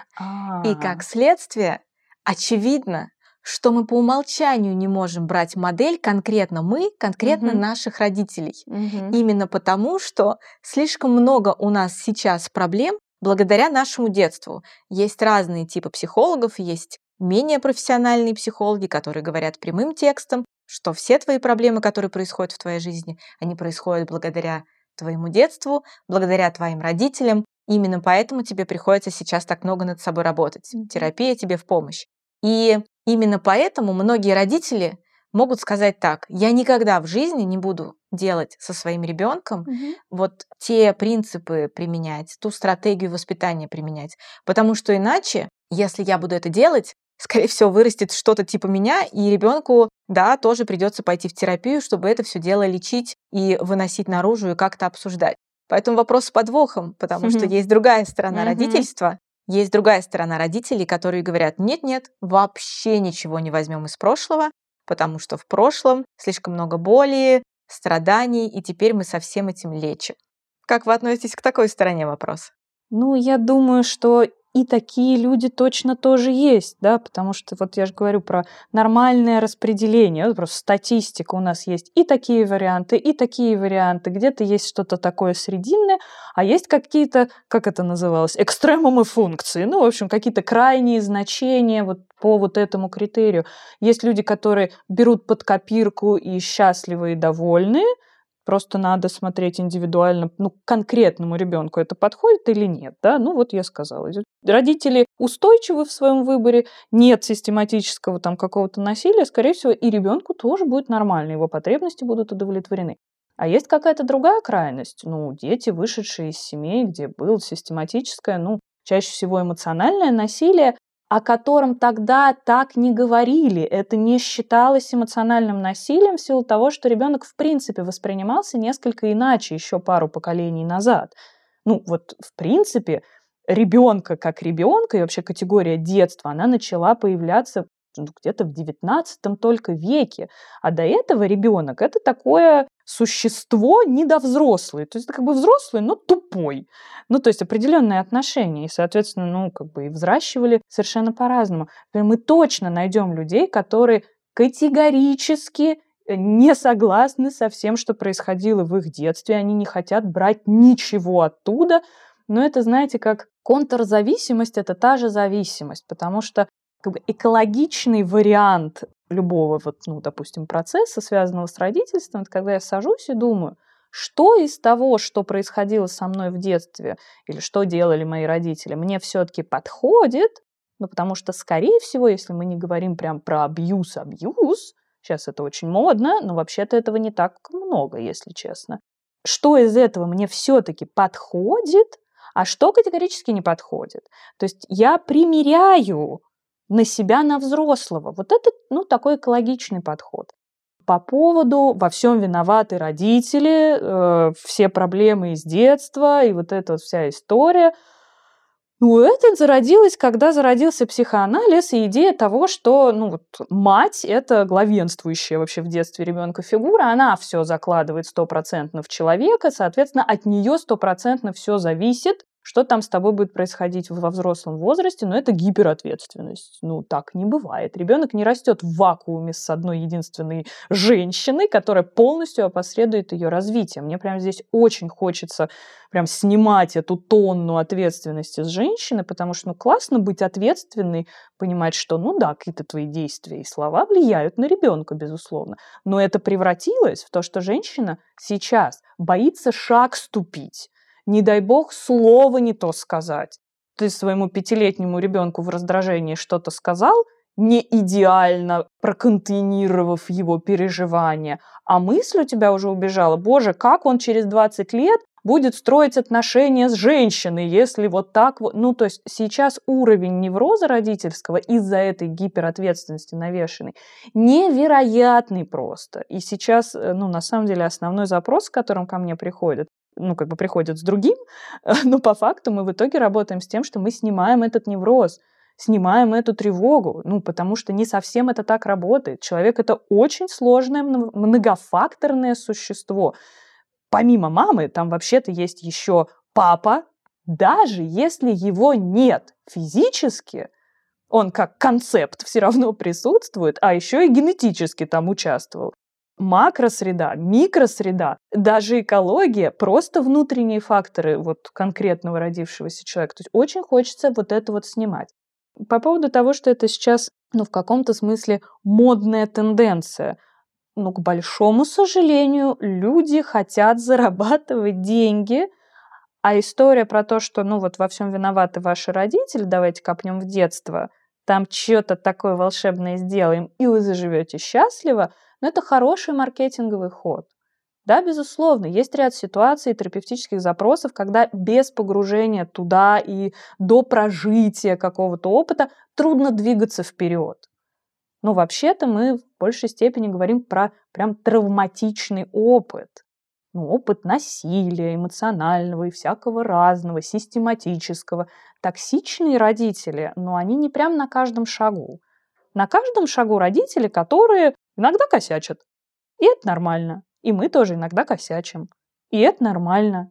Speaker 5: И как следствие, очевидно, что мы по умолчанию не можем брать модель конкретно мы, конкретно угу. наших родителей. Угу. Именно потому, что слишком много у нас сейчас проблем благодаря нашему детству. Есть разные типы психологов, есть менее профессиональные психологи, которые говорят прямым текстом, что все твои проблемы, которые происходят в твоей жизни, они происходят благодаря твоему детству, благодаря твоим родителям. Именно поэтому тебе приходится сейчас так много над собой работать. Терапия тебе в помощь. И именно поэтому многие родители могут сказать так: я никогда в жизни не буду делать со своим ребенком угу. вот те принципы применять, ту стратегию воспитания применять, потому что иначе, если я буду это делать, скорее всего, вырастет что-то типа меня, и ребенку, да, тоже придется пойти в терапию, чтобы это все дело лечить и выносить наружу и как-то обсуждать. Поэтому вопрос с подвохом, потому что есть другая сторона родительства, есть другая сторона родителей, которые говорят, нет-нет, вообще ничего не возьмем из прошлого, потому что в прошлом слишком много боли, страданий, и теперь мы со всем этим лечим. Как вы относитесь к такой стороне вопроса?
Speaker 1: Ну, я думаю, что и такие люди точно тоже есть, да, потому что вот я же говорю про нормальное распределение, вот просто статистика у нас есть и такие варианты, и такие варианты, где-то есть что-то такое срединное, а есть какие-то, как это называлось, экстремумы функции, ну, в общем, какие-то крайние значения вот по вот этому критерию. Есть люди, которые берут под копирку и счастливы и довольны, Просто надо смотреть индивидуально, ну, конкретному ребенку это подходит или нет, да? Ну, вот я сказала. Родители устойчивы в своем выборе, нет систематического там какого-то насилия, скорее всего, и ребенку тоже будет нормально, его потребности будут удовлетворены. А есть какая-то другая крайность. Ну, дети, вышедшие из семей, где было систематическое, ну, чаще всего эмоциональное насилие, о котором тогда так не говорили. Это не считалось эмоциональным насилием в силу того, что ребенок в принципе воспринимался несколько иначе еще пару поколений назад. Ну вот в принципе ребенка как ребенка и вообще категория детства, она начала появляться где-то в 19 только веке. А до этого ребенок это такое существо недовзрослый. То есть как бы взрослый, но тупой. Ну, то есть определенные отношения. И, соответственно, ну, как бы и взращивали совершенно по-разному. Мы точно найдем людей, которые категорически не согласны со всем, что происходило в их детстве. Они не хотят брать ничего оттуда. Но это, знаете, как контрзависимость – это та же зависимость, потому что как бы экологичный вариант любого, вот, ну, допустим, процесса, связанного с родительством, это когда я сажусь и думаю, что из того, что происходило со мной в детстве, или что делали мои родители, мне все-таки подходит, ну, потому что, скорее всего, если мы не говорим прям про абьюз-абьюз, сейчас это очень модно, но вообще-то этого не так много, если честно. Что из этого мне все-таки подходит, а что категорически не подходит? То есть я примеряю на себя, на взрослого. Вот это, ну, такой экологичный подход. По поводу «во всем виноваты родители», э, все проблемы из детства и вот эта вот вся история. Ну, это зародилось, когда зародился психоанализ и идея того, что ну, вот, мать – это главенствующая вообще в детстве ребенка фигура, она все закладывает стопроцентно в человека, соответственно, от нее стопроцентно все зависит, что там с тобой будет происходить во взрослом возрасте, но это гиперответственность. Ну, так не бывает. Ребенок не растет в вакууме с одной единственной женщиной, которая полностью опосредует ее развитие. Мне прямо здесь очень хочется прям снимать эту тонну ответственности с женщины, потому что, ну, классно быть ответственной, понимать, что, ну да, какие-то твои действия и слова влияют на ребенка, безусловно. Но это превратилось в то, что женщина сейчас боится шаг ступить Не дай бог слово не то сказать. Ты своему пятилетнему ребенку в раздражении что-то сказал, не идеально проконтейнировав его переживания, а мысль у тебя уже убежала, боже, как он через 20 лет будет строить отношения с женщиной, если вот так вот... Ну, то есть сейчас уровень невроза родительского из-за этой гиперответственности навешенной невероятный просто. И сейчас, э, ну, на самом деле, основной запрос, с которым ко мне приходят, ну, как бы приходят с другим, но по факту мы в итоге работаем с тем, что мы снимаем этот невроз, снимаем эту тревогу, ну, потому что не совсем это так работает. Человек — это очень сложное, многофакторное существо. Помимо мамы, там вообще-то есть еще папа, даже если его нет физически, он как концепт все равно присутствует, а еще и генетически там участвовал макросреда, микросреда, даже экология, просто внутренние факторы вот конкретного родившегося человека. То есть очень хочется вот это вот снимать. По поводу того, что это сейчас, ну, в каком-то смысле модная тенденция. Ну, к большому сожалению, люди хотят зарабатывать деньги, а история про то, что, ну, вот во всем виноваты ваши родители, давайте копнем в детство, там что-то такое волшебное сделаем, и вы заживете счастливо – но это хороший маркетинговый ход. Да, безусловно, есть ряд ситуаций терапевтических запросов, когда без погружения туда и до прожития какого-то опыта трудно двигаться вперед. Но вообще-то мы в большей степени говорим про прям травматичный опыт. Ну, опыт насилия, эмоционального и всякого разного, систематического. Токсичные родители, но они не прям на каждом шагу. На каждом шагу родители, которые иногда косячат. И это нормально. И мы тоже иногда косячим. И это нормально.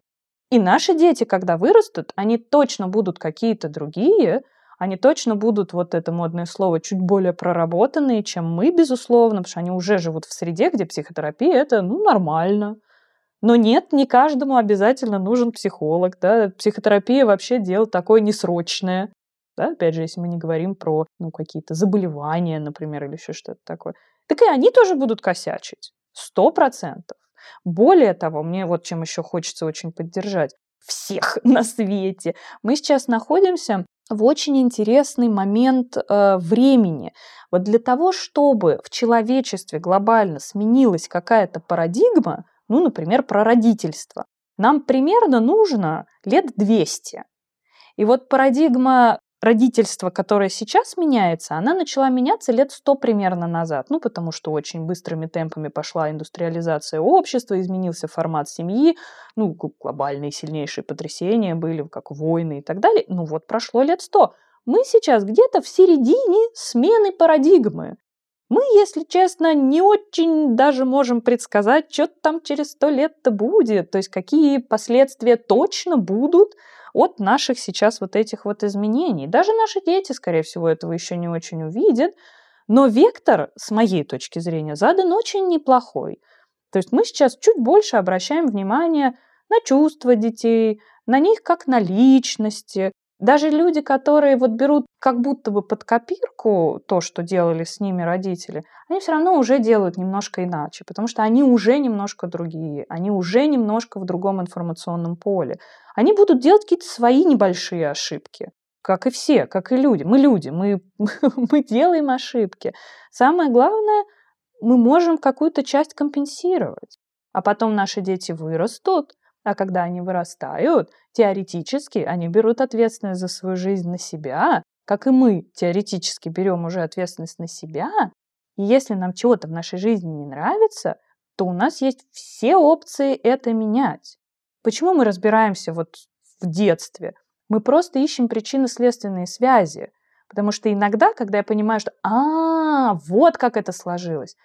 Speaker 1: И наши дети, когда вырастут, они точно будут какие-то другие, они точно будут, вот это модное слово, чуть более проработанные, чем мы, безусловно, потому что они уже живут в среде, где психотерапия – это, ну, нормально. Но нет, не каждому обязательно нужен психолог, да, психотерапия вообще дело такое несрочное, да, опять же, если мы не говорим про, ну, какие-то заболевания, например, или еще что-то такое так и они тоже будут косячить. Сто процентов. Более того, мне вот чем еще хочется очень поддержать всех на свете. Мы сейчас находимся в очень интересный момент э, времени. Вот для того, чтобы в человечестве глобально сменилась какая-то парадигма, ну, например, про родительство, нам примерно нужно лет 200. И вот парадигма родительство, которое сейчас меняется, она начала меняться лет сто примерно назад. Ну, потому что очень быстрыми темпами пошла индустриализация общества, изменился формат семьи, ну, глобальные сильнейшие потрясения были, как войны и так далее. Ну, вот прошло лет сто. Мы сейчас где-то в середине смены парадигмы. Мы, если честно, не очень даже можем предсказать, что там через сто лет-то будет, то есть какие последствия точно будут от наших сейчас вот этих вот изменений. Даже наши дети, скорее всего, этого еще не очень увидят, но вектор, с моей точки зрения, задан очень неплохой. То есть мы сейчас чуть больше обращаем внимание на чувства детей, на них как на личности, даже люди, которые вот берут как будто бы под копирку то, что делали с ними родители, они все равно уже делают немножко иначе, потому что они уже немножко другие, они уже немножко в другом информационном поле. Они будут делать какие-то свои небольшие ошибки, как и все, как и люди. Мы люди, мы, мы делаем ошибки. Самое главное, мы можем какую-то часть компенсировать. А потом наши дети вырастут, а когда они вырастают, теоретически они берут ответственность за свою жизнь на себя, как и мы теоретически берем уже ответственность на себя. И если нам чего-то в нашей жизни не нравится, то у нас есть все опции это менять. Почему мы разбираемся вот в детстве? Мы просто ищем причинно-следственные связи. Потому что иногда, когда я понимаю, что «А, вот как это сложилось»,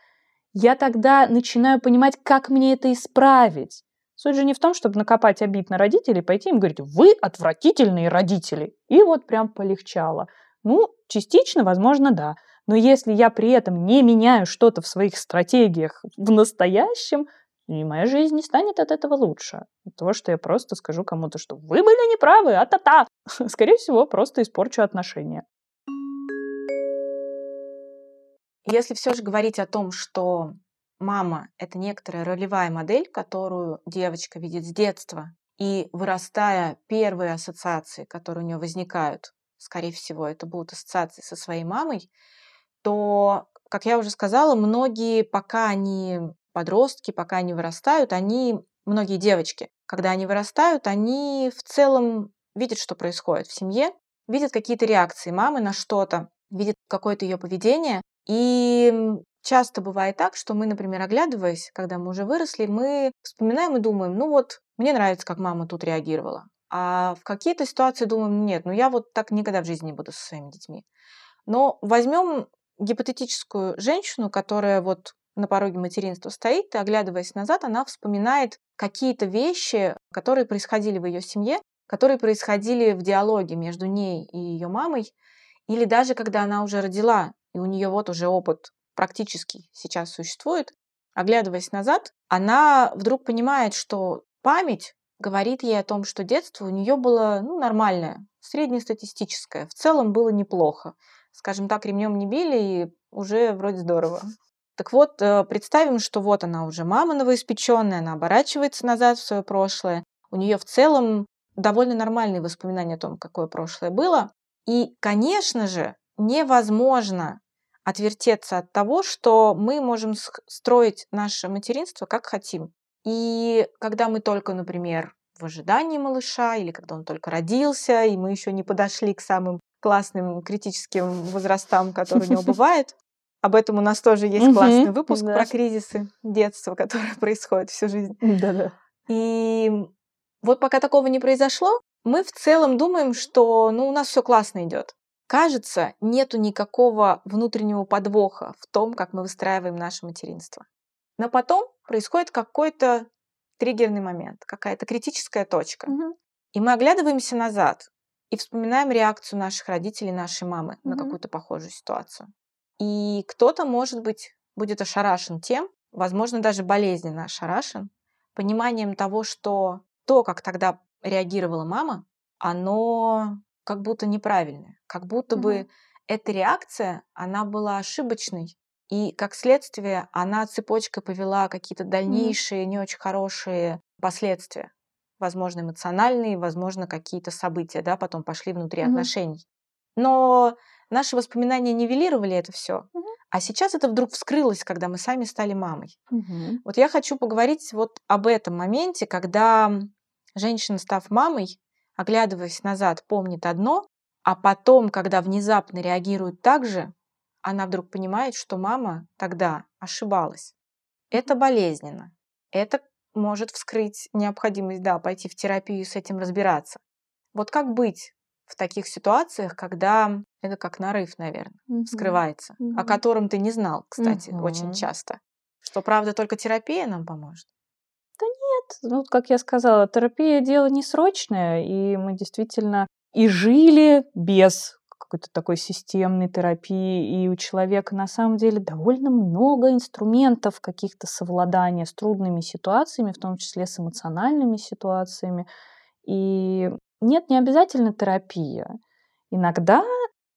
Speaker 1: я тогда начинаю понимать, как мне это исправить. Суть же не в том, чтобы накопать обид на родителей, пойти им говорить, вы отвратительные родители. И вот прям полегчало. Ну, частично, возможно, да. Но если я при этом не меняю что-то в своих стратегиях в настоящем, и моя жизнь не станет от этого лучше. Того, что я просто скажу кому-то, что вы были неправы, а-та-та. Скорее всего, просто испорчу отношения.
Speaker 5: Если все же говорить о том, что мама — это некоторая ролевая модель, которую девочка видит с детства, и вырастая, первые ассоциации, которые у нее возникают, скорее всего, это будут ассоциации со своей мамой, то, как я уже сказала, многие, пока они подростки, пока они вырастают, они, многие девочки, когда они вырастают, они в целом видят, что происходит в семье, видят какие-то реакции мамы на что-то, видят какое-то ее поведение. И часто бывает так, что мы, например, оглядываясь, когда мы уже выросли, мы вспоминаем и думаем, ну вот, мне нравится, как мама тут реагировала. А в какие-то ситуации думаем, нет, ну я вот так никогда в жизни не буду со своими детьми. Но возьмем гипотетическую женщину, которая вот на пороге материнства стоит, и, оглядываясь назад, она вспоминает какие-то вещи, которые происходили в ее семье, которые происходили в диалоге между ней и ее мамой, или даже когда она уже родила, и у нее вот уже опыт практически сейчас существует, оглядываясь назад, она вдруг понимает, что память говорит ей о том, что детство у нее было ну, нормальное, среднестатистическое, в целом было неплохо. Скажем так, ремнем не били, и уже вроде здорово. Так вот, э, представим, что вот она уже мама новоиспеченная, она оборачивается назад в свое прошлое. У нее в целом довольно нормальные воспоминания о том, какое прошлое было. И, конечно же, невозможно отвертеться от того, что мы можем строить наше материнство как хотим. И когда мы только, например, в ожидании малыша, или когда он только родился, и мы еще не подошли к самым классным критическим возрастам, которые у него бывают, об этом у нас тоже есть классный выпуск про кризисы детства, которые происходят всю жизнь.
Speaker 1: Да-да.
Speaker 5: И вот пока такого не произошло, мы в целом думаем, что ну, у нас все классно идет. Кажется, нету никакого внутреннего подвоха в том, как мы выстраиваем наше материнство. Но потом происходит какой-то триггерный момент, какая-то критическая точка.
Speaker 1: Мгм.
Speaker 5: И мы оглядываемся назад и вспоминаем реакцию наших родителей, нашей мамы на
Speaker 1: Мгм.
Speaker 5: какую-то похожую ситуацию. И кто-то, может быть, будет ошарашен тем, возможно, даже болезненно ошарашен, пониманием того, что то, как тогда реагировала мама, оно как будто неправильное, как будто бы
Speaker 1: Мгм.
Speaker 5: эта реакция, она была ошибочной, и как следствие она цепочкой повела какие-то дальнейшие не очень хорошие последствия, возможно, эмоциональные, возможно, какие-то события, да, потом пошли внутри
Speaker 1: Мгм.
Speaker 5: отношений. Но наши воспоминания нивелировали это все, а сейчас это вдруг вскрылось, когда мы сами стали мамой.
Speaker 1: Мгм.
Speaker 5: Вот я хочу поговорить вот об этом моменте, когда женщина, став мамой, оглядываясь назад, помнит одно, а потом, когда внезапно реагирует так же, она вдруг понимает, что мама тогда ошибалась. Это болезненно. Это может вскрыть необходимость, да, пойти в терапию и с этим разбираться. Вот как быть в таких ситуациях, когда это как нарыв, наверное,
Speaker 1: Мгм.
Speaker 5: вскрывается, о
Speaker 1: Мгм.
Speaker 5: котором ты не знал, кстати, очень
Speaker 1: Мгм.
Speaker 5: часто. Что, правда, только терапия нам поможет.
Speaker 1: Ну, как я сказала, терапия дело не срочное, и мы действительно и жили без какой-то такой системной терапии, и у человека на самом деле довольно много инструментов каких-то совладания с трудными ситуациями, в том числе с эмоциональными ситуациями. И нет, не обязательно терапия. Иногда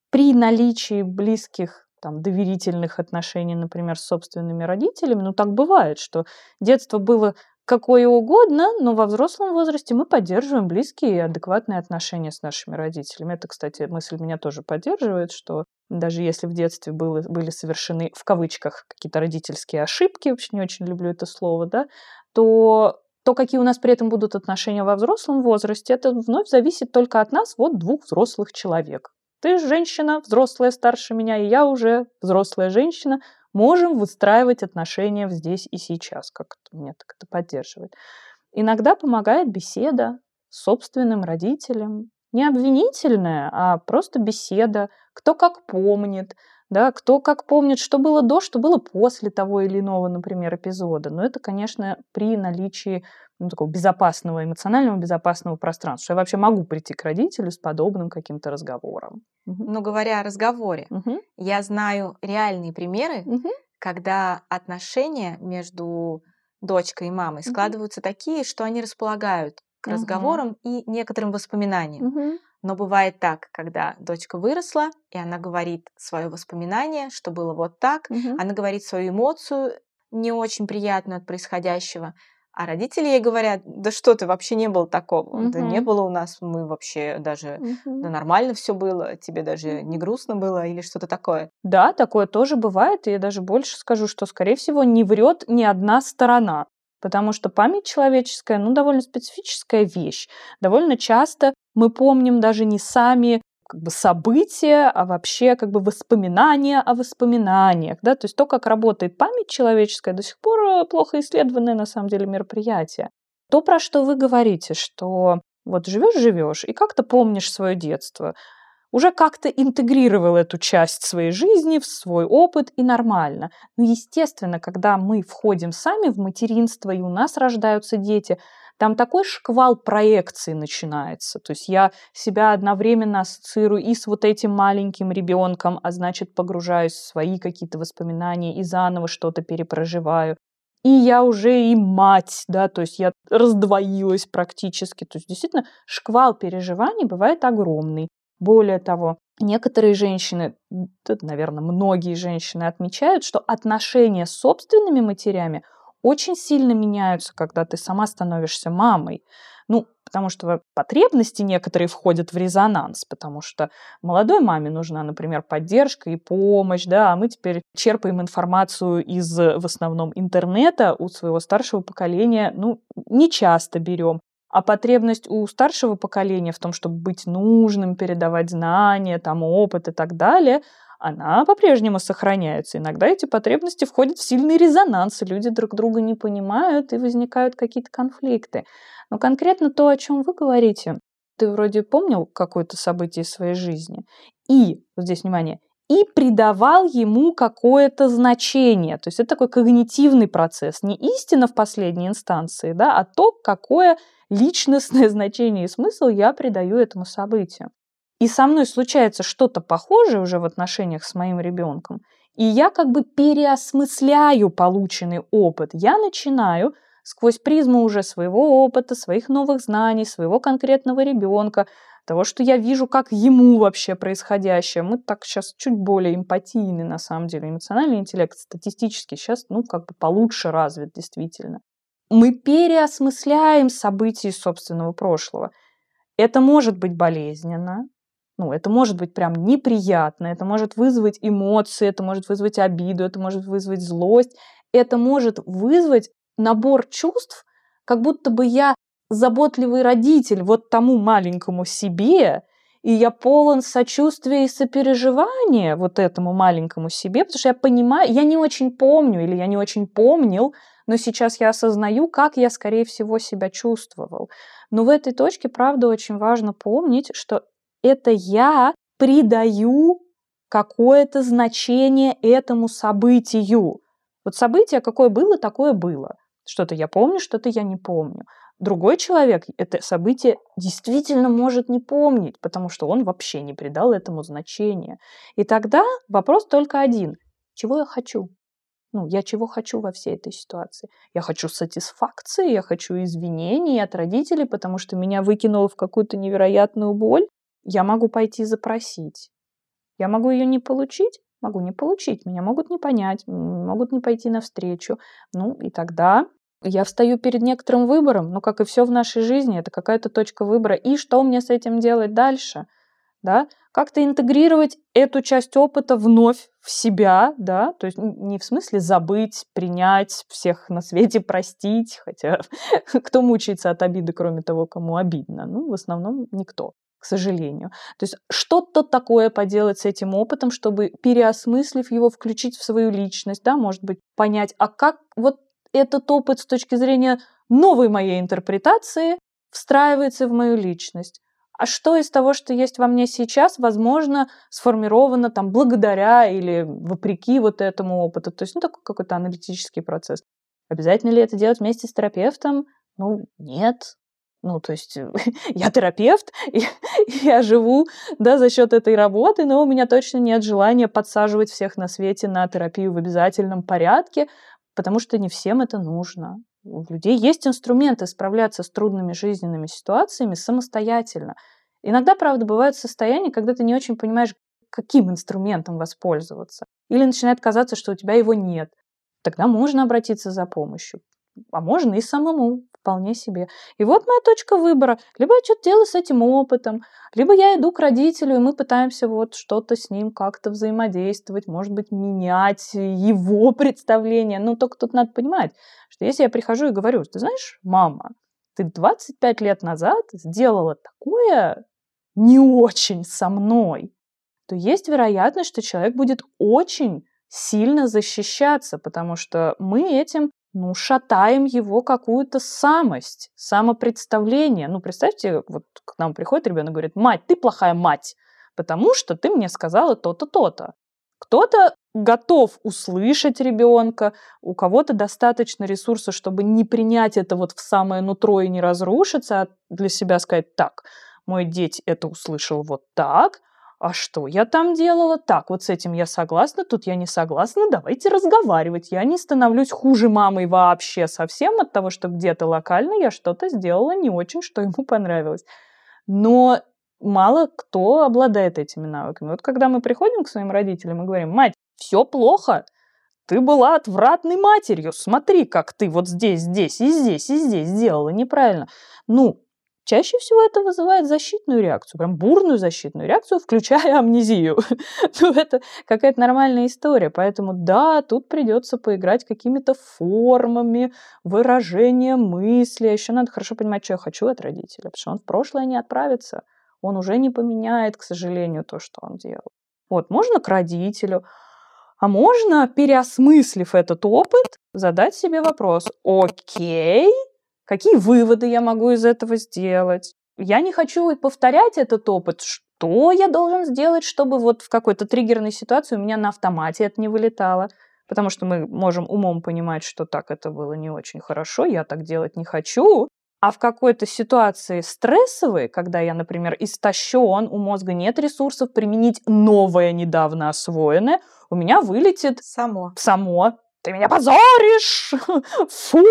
Speaker 1: при наличии близких там, доверительных отношений, например, с собственными родителями, ну так бывает, что детство было какое угодно, но во взрослом возрасте мы поддерживаем близкие и адекватные отношения с нашими родителями. Это, кстати, мысль меня тоже поддерживает, что даже если в детстве было, были совершены, в кавычках, какие-то родительские ошибки, вообще не очень люблю это слово, да, то то, какие у нас при этом будут отношения во взрослом возрасте, это вновь зависит только от нас, вот двух взрослых человек. Ты женщина, взрослая старше меня, и я уже взрослая женщина, можем выстраивать отношения здесь и сейчас, как меня так это поддерживает. Иногда помогает беседа с собственным родителем. Не обвинительная, а просто беседа, кто как помнит, да, кто как помнит, что было до, что было после того или иного, например, эпизода. Но это, конечно, при наличии ну, такого безопасного, эмоционального безопасного пространства. Что я вообще могу прийти к родителю с подобным каким-то разговором.
Speaker 5: Но говоря о разговоре,
Speaker 1: Мгм.
Speaker 5: я знаю реальные примеры,
Speaker 1: Мгм.
Speaker 5: когда отношения между дочкой и мамой складываются такие, что они располагают к разговорам и некоторым воспоминаниям.
Speaker 1: Мгм.
Speaker 5: Но бывает так, когда дочка выросла, и она говорит свое воспоминание, что было вот так,
Speaker 1: Мгм.
Speaker 5: она говорит свою эмоцию, не очень приятную от происходящего, А родители ей говорят, да что ты, вообще не было такого. Да не было у нас, мы вообще даже, да
Speaker 1: Мгм.
Speaker 5: нормально все было, тебе даже не грустно было или что-то такое.
Speaker 1: Да, такое тоже бывает, и я даже больше скажу, что, скорее всего, не врет ни одна сторона, потому что память человеческая, ну, довольно специфическая вещь. Довольно часто мы помним даже не сами как бы события, а вообще как бы воспоминания о воспоминаниях, да, то есть то, как работает память человеческая, до сих пор э, плохо исследованное на самом деле мероприятие. То, про что вы говорите, что вот живешь-живешь и как-то помнишь свое детство, уже как-то интегрировал эту часть своей жизни в свой опыт и нормально. Но, естественно, когда мы входим сами в материнство, и у нас рождаются дети, там такой шквал проекций начинается. То есть я себя одновременно ассоциирую и с вот этим маленьким ребенком, а значит погружаюсь в свои какие-то воспоминания и заново что-то перепроживаю. И я уже и мать, да, то есть я раздвоилась практически. То есть действительно шквал переживаний бывает огромный. Более того, некоторые женщины, тут, наверное, многие женщины отмечают, что отношения с собственными матерями очень сильно меняются, когда ты сама становишься мамой. Ну, потому что потребности некоторые входят в резонанс, потому что молодой маме нужна, например, поддержка и помощь, да, а мы теперь черпаем информацию из, в основном, интернета у своего старшего поколения, ну, не часто берем. А потребность у старшего поколения в том, чтобы быть нужным, передавать знания, там, опыт и так далее, она по-прежнему сохраняется. Иногда эти потребности входят в сильный резонанс, и люди друг друга не понимают, и возникают какие-то конфликты. Но конкретно то, о чем вы говорите, ты вроде помнил какое-то событие из своей жизни, и, вот здесь внимание, и придавал ему какое-то значение. То есть это такой когнитивный процесс, не истина в последней инстанции, да, а то, какое личностное значение и смысл я придаю этому событию. И со мной случается что-то похожее уже в отношениях с моим ребенком, и я как бы переосмысляю полученный опыт. Я начинаю сквозь призму уже своего опыта, своих новых знаний, своего конкретного ребенка, того, что я вижу, как ему вообще происходящее. Мы так сейчас чуть более эмпатийны, на самом деле. Эмоциональный интеллект статистически сейчас, ну, как бы получше развит, действительно. Мы переосмысляем события собственного прошлого. Это может быть болезненно, ну, это может быть прям неприятно, это может вызвать эмоции, это может вызвать обиду, это может вызвать злость, это может вызвать набор чувств, как будто бы я заботливый родитель вот тому маленькому себе, и я полон сочувствия и сопереживания вот этому маленькому себе, потому что я понимаю, я не очень помню или я не очень помнил, но сейчас я осознаю, как я, скорее всего, себя чувствовал. Но в этой точке, правда, очень важно помнить, что это я придаю какое-то значение этому событию. Вот событие какое было, такое было. Что-то я помню, что-то я не помню. Другой человек это событие действительно может не помнить, потому что он вообще не придал этому значения. И тогда вопрос только один. Чего я хочу? Ну, я чего хочу во всей этой ситуации? Я хочу сатисфакции, я хочу извинений от родителей, потому что меня выкинуло в какую-то невероятную боль. Я могу пойти запросить. Я могу ее не получить, могу не получить, меня могут не понять, могут не пойти навстречу. Ну, и тогда я встаю перед некоторым выбором, ну, как и все в нашей жизни, это какая-то точка выбора. И что мне с этим делать дальше? Да? Как-то интегрировать эту часть опыта вновь в себя, да, то есть не в смысле забыть, принять, всех на свете простить, хотя кто мучается от обиды, кроме того, кому обидно? Ну, в основном никто к сожалению. То есть что-то такое поделать с этим опытом, чтобы, переосмыслив его, включить в свою личность, да, может быть, понять, а как вот этот опыт с точки зрения новой моей интерпретации встраивается в мою личность. А что из того, что есть во мне сейчас, возможно, сформировано там благодаря или вопреки вот этому опыту. То есть, ну, такой какой-то аналитический процесс. Обязательно ли это делать вместе с терапевтом? Ну, нет. Ну, то есть я терапевт, и я живу да, за счет этой работы, но у меня точно нет желания подсаживать всех на свете на терапию в обязательном порядке, потому что не всем это нужно. У людей есть инструменты справляться с трудными жизненными ситуациями самостоятельно. Иногда, правда, бывают состояния, когда ты не очень понимаешь, каким инструментом воспользоваться. Или начинает казаться, что у тебя его нет. Тогда можно обратиться за помощью. а можно и самому вполне себе. И вот моя точка выбора. Либо я что-то делаю с этим опытом, либо я иду к родителю, и мы пытаемся вот что-то с ним как-то взаимодействовать, может быть, менять его представление. Но только тут надо понимать, что если я прихожу и говорю, ты знаешь, мама, ты 25 лет назад сделала такое не очень со мной, то есть вероятность, что человек будет очень сильно защищаться, потому что мы этим ну, шатаем его какую-то самость, самопредставление. Ну, представьте, вот к нам приходит ребенок и говорит, мать, ты плохая мать, потому что ты мне сказала то-то, то-то. Кто-то готов услышать ребенка, у кого-то достаточно ресурсов, чтобы не принять это вот в самое нутро и не разрушиться, а для себя сказать, так, мой деть это услышал вот так, а что я там делала? Так, вот с этим я согласна, тут я не согласна, давайте разговаривать. Я не становлюсь хуже мамой вообще совсем от того, что где-то локально я что-то сделала не очень, что ему понравилось. Но мало кто обладает этими навыками. Вот когда мы приходим к своим родителям и говорим, мать, все плохо, ты была отвратной матерью, смотри, как ты вот здесь, здесь и здесь и здесь сделала неправильно. Ну, Чаще всего это вызывает защитную реакцию, прям бурную защитную реакцию, включая амнезию. ну, это какая-то нормальная история. Поэтому да, тут придется поиграть какими-то формами выражения мысли. А еще надо хорошо понимать, что я хочу от родителя, потому что он в прошлое не отправится. Он уже не поменяет, к сожалению, то, что он делал. Вот, можно к родителю, а можно, переосмыслив этот опыт, задать себе вопрос, окей, Какие выводы я могу из этого сделать? Я не хочу повторять этот опыт. Что я должен сделать, чтобы вот в какой-то триггерной ситуации у меня на автомате это не вылетало? Потому что мы можем умом понимать, что так это было не очень хорошо, я так делать не хочу. А в какой-то ситуации стрессовой, когда я, например, истощен, у мозга нет ресурсов применить новое, недавно освоенное, у меня вылетит
Speaker 5: само.
Speaker 1: Само ты меня позоришь, фу,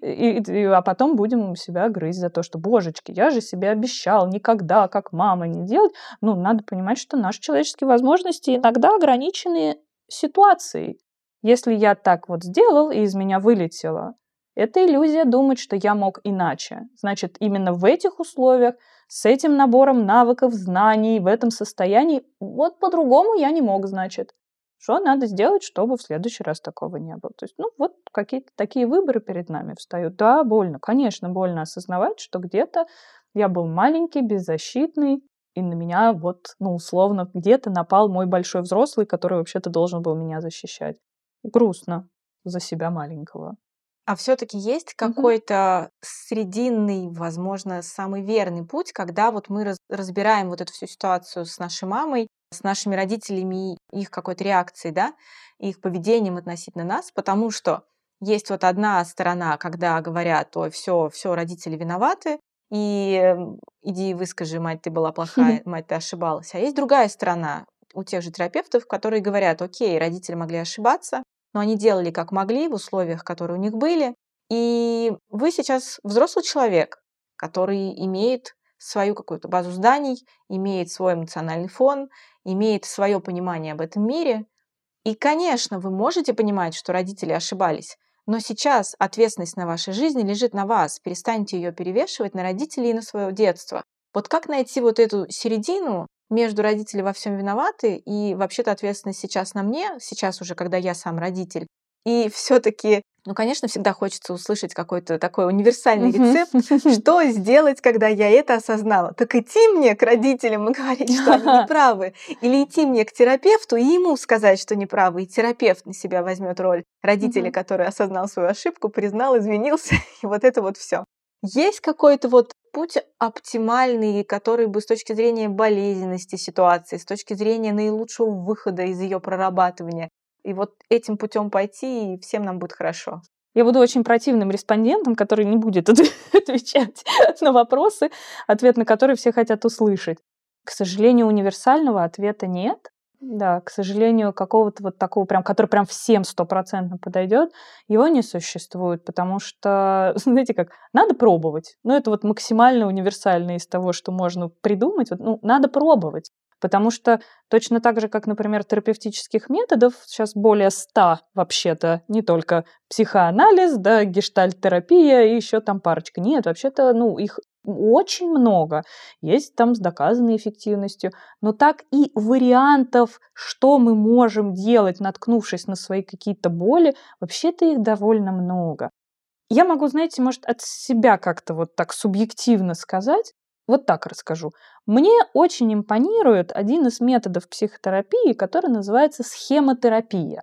Speaker 1: и, и, а потом будем себя грызть за то, что, божечки, я же себе обещал никогда, как мама, не делать. Ну, надо понимать, что наши человеческие возможности иногда ограничены ситуацией. Если я так вот сделал, и из меня вылетело, это иллюзия думать, что я мог иначе. Значит, именно в этих условиях, с этим набором навыков, знаний, в этом состоянии, вот по-другому я не мог, значит. Что надо сделать, чтобы в следующий раз такого не было? То есть, ну, вот какие-то такие выборы перед нами встают. Да, больно, конечно, больно осознавать, что где-то я был маленький, беззащитный, и на меня вот, ну, условно, где-то напал мой большой взрослый, который вообще-то должен был меня защищать. Грустно за себя маленького.
Speaker 5: А все-таки есть какой-то срединный, возможно, самый верный путь, когда вот мы разбираем вот эту всю ситуацию с нашей мамой, с нашими родителями и их какой-то реакцией, да, их поведением относительно нас, потому что есть вот одна сторона, когда говорят, ой, все, все, родители виноваты, и иди выскажи, мать, ты была плохая, мать, ты ошибалась. А есть другая сторона у тех же терапевтов, которые говорят, окей, родители могли ошибаться, но они делали как могли в условиях, которые у них были, и вы сейчас взрослый человек, который имеет свою какую-то базу зданий, имеет свой эмоциональный фон, имеет свое понимание об этом мире. И, конечно, вы можете понимать, что родители ошибались, но сейчас ответственность на вашей жизни лежит на вас. Перестаньте ее перевешивать на родителей и на свое детство. Вот как найти вот эту середину между родители во всем виноваты и вообще-то ответственность сейчас на мне, сейчас уже, когда я сам родитель, и все-таки ну, конечно, всегда хочется услышать какой-то такой универсальный рецепт, что сделать, когда я это осознала. Так идти мне к родителям и говорить, что они неправы, или идти мне к терапевту и ему сказать, что неправы, и терапевт на себя возьмет роль родителя, который осознал свою ошибку, признал, извинился, и вот это вот все. Есть какой-то вот путь оптимальный, который бы с точки зрения болезненности ситуации, с точки зрения наилучшего выхода из ее прорабатывания, и вот этим путем пойти, и всем нам будет хорошо.
Speaker 1: Я буду очень противным респондентом, который не будет отвечать на вопросы, ответ на которые все хотят услышать. К сожалению, универсального ответа нет. Да, к сожалению, какого-то вот такого прям, который прям всем стопроцентно подойдет, его не существует, потому что, знаете как, надо пробовать. Ну, это вот максимально универсально из того, что можно придумать. Вот, ну, надо пробовать. Потому что точно так же, как, например, терапевтических методов, сейчас более ста вообще-то, не только психоанализ, да, гештальт-терапия и еще там парочка. Нет, вообще-то, ну, их очень много. Есть там с доказанной эффективностью. Но так и вариантов, что мы можем делать, наткнувшись на свои какие-то боли, вообще-то их довольно много. Я могу, знаете, может, от себя как-то вот так субъективно сказать, вот так расскажу. Мне очень импонирует один из методов психотерапии, который называется схемотерапия.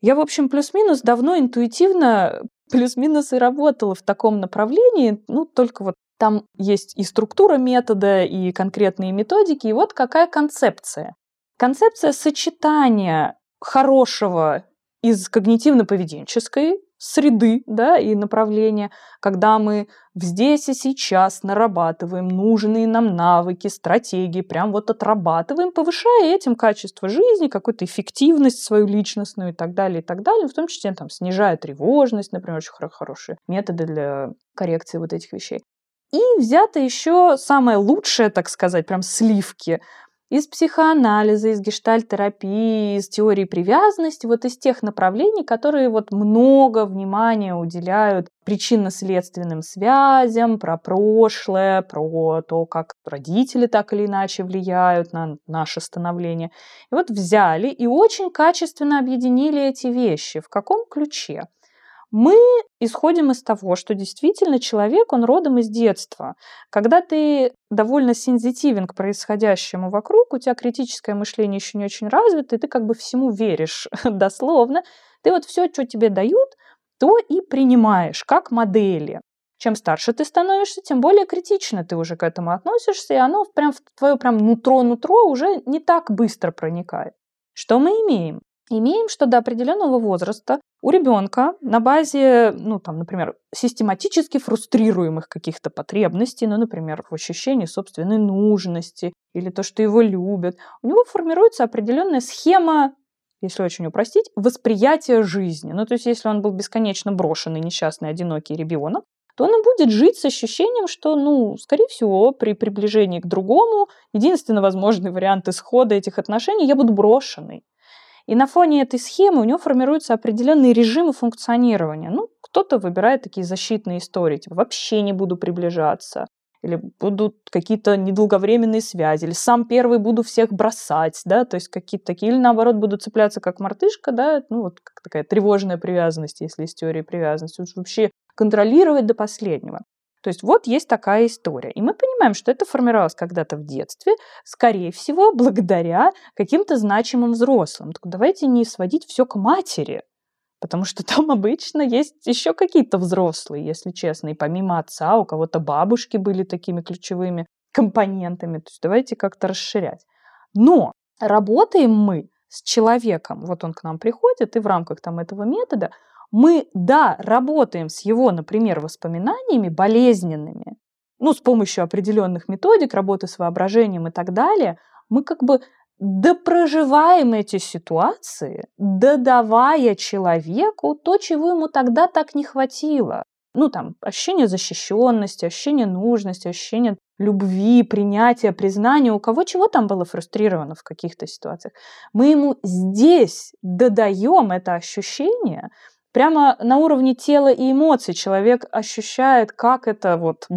Speaker 1: Я, в общем, плюс-минус давно интуитивно плюс-минус и работала в таком направлении, ну, только вот там есть и структура метода, и конкретные методики, и вот какая концепция. Концепция сочетания хорошего из когнитивно-поведенческой среды да, и направления, когда мы здесь и сейчас нарабатываем нужные нам навыки, стратегии, прям вот отрабатываем, повышая этим качество жизни, какую-то эффективность свою личностную и так далее, и так далее, в том числе там, снижая тревожность, например, очень хорошие методы для коррекции вот этих вещей. И взято еще самое лучшее, так сказать, прям сливки из психоанализа, из гештальтерапии, из теории привязанности, вот из тех направлений, которые вот много внимания уделяют причинно-следственным связям, про прошлое, про то, как родители так или иначе влияют на наше становление. И вот взяли и очень качественно объединили эти вещи. В каком ключе? Мы исходим из того, что действительно человек, он родом из детства. Когда ты довольно сензитивен к происходящему вокруг, у тебя критическое мышление еще не очень развито, и ты как бы всему веришь дословно, ты вот все, что тебе дают, то и принимаешь как модели. Чем старше ты становишься, тем более критично ты уже к этому относишься, и оно прям в твое прям нутро-нутро уже не так быстро проникает. Что мы имеем? Имеем, что до определенного возраста у ребенка на базе, ну, там, например, систематически фрустрируемых каких-то потребностей, ну, например, в ощущении собственной нужности или то, что его любят, у него формируется определенная схема если очень упростить, восприятия жизни. Ну, то есть, если он был бесконечно брошенный, несчастный, одинокий ребенок, то он и будет жить с ощущением, что, ну, скорее всего, при приближении к другому, единственный возможный вариант исхода этих отношений, я буду брошенный. И на фоне этой схемы у него формируются определенные режимы функционирования. Ну, кто-то выбирает такие защитные истории, типа вообще не буду приближаться, или будут какие-то недолговременные связи, или сам первый буду всех бросать, да, то есть какие-то такие, или наоборот буду цепляться как мартышка, да, ну вот такая тревожная привязанность, если есть теория привязанности, вообще контролировать до последнего. То есть вот есть такая история. И мы понимаем, что это формировалось когда-то в детстве, скорее всего, благодаря каким-то значимым взрослым. Так давайте не сводить все к матери, потому что там обычно есть еще какие-то взрослые, если честно. И помимо отца у кого-то бабушки были такими ключевыми компонентами. То есть давайте как-то расширять. Но работаем мы с человеком, вот он к нам приходит, и в рамках там этого метода мы, да, работаем с его, например, воспоминаниями болезненными, ну, с помощью определенных методик, работы с воображением и так далее, мы как бы допроживаем эти ситуации, додавая человеку то, чего ему тогда так не хватило. Ну, там, ощущение защищенности, ощущение нужности, ощущение любви, принятия, признания, у кого чего там было фрустрировано в каких-то ситуациях. Мы ему здесь додаем это ощущение, прямо на уровне тела и эмоций человек ощущает, как это вот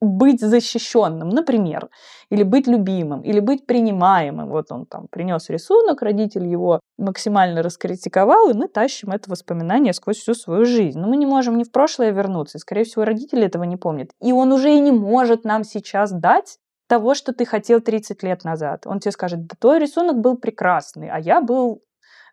Speaker 1: быть защищенным, например, или быть любимым, или быть принимаемым. Вот он там принес рисунок, родитель его максимально раскритиковал, и мы тащим это воспоминание сквозь всю свою жизнь. Но мы не можем ни в прошлое вернуться, и, скорее всего, родители этого не помнят. И он уже и не может нам сейчас дать того, что ты хотел 30 лет назад. Он тебе скажет, да твой рисунок был прекрасный, а я был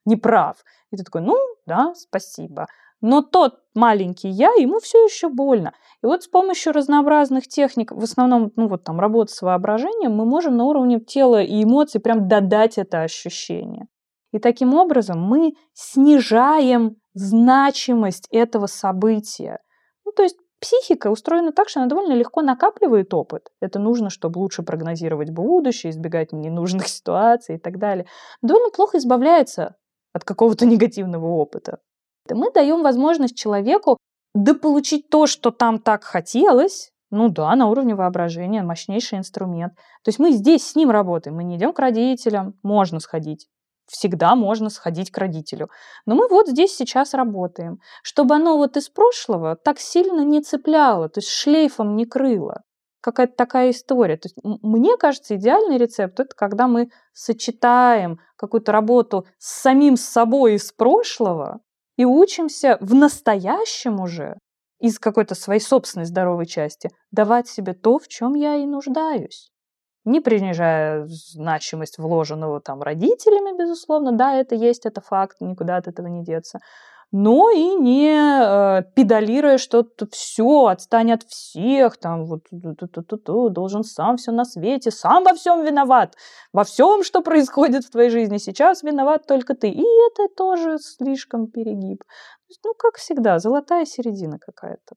Speaker 1: неправ. И ты такой, ну, да, спасибо. Но тот маленький я, ему все еще больно. И вот с помощью разнообразных техник, в основном, ну вот там работа с воображением, мы можем на уровне тела и эмоций прям додать это ощущение. И таким образом мы снижаем значимость этого события. Ну, то есть психика устроена так, что она довольно легко накапливает опыт. Это нужно, чтобы лучше прогнозировать будущее, избегать ненужных ситуаций и так далее. Довольно плохо избавляется от какого-то негативного опыта. Мы даем возможность человеку дополучить то, что там так хотелось, Ну да, на уровне воображения, мощнейший инструмент. То есть мы здесь с ним работаем, мы не идем к родителям, можно сходить. Всегда можно сходить к родителю. Но мы вот здесь сейчас работаем, чтобы оно вот из прошлого так сильно не цепляло, то есть шлейфом не крыло. Какая-то такая история. То есть мне кажется, идеальный рецепт – это когда мы сочетаем какую-то работу с самим собой из прошлого и учимся в настоящем уже из какой-то своей собственной здоровой части давать себе то, в чем я и нуждаюсь. Не принижая значимость вложенного там родителями, безусловно, да, это есть, это факт, никуда от этого не деться. Но и не э, педалируя что-то все, отстань от всех, там вот должен сам все на свете, сам во всем виноват, во всем, что происходит в твоей жизни сейчас виноват только ты. И это тоже слишком перегиб ну, как всегда, золотая середина какая-то.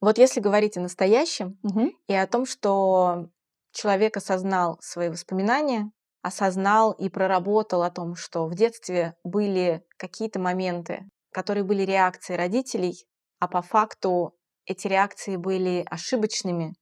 Speaker 5: Вот если говорить о настоящем
Speaker 1: Мгм.
Speaker 5: и о том, что человек осознал свои воспоминания, осознал и проработал о том, что в детстве были какие-то моменты, которые были реакцией родителей, а по факту эти реакции были ошибочными.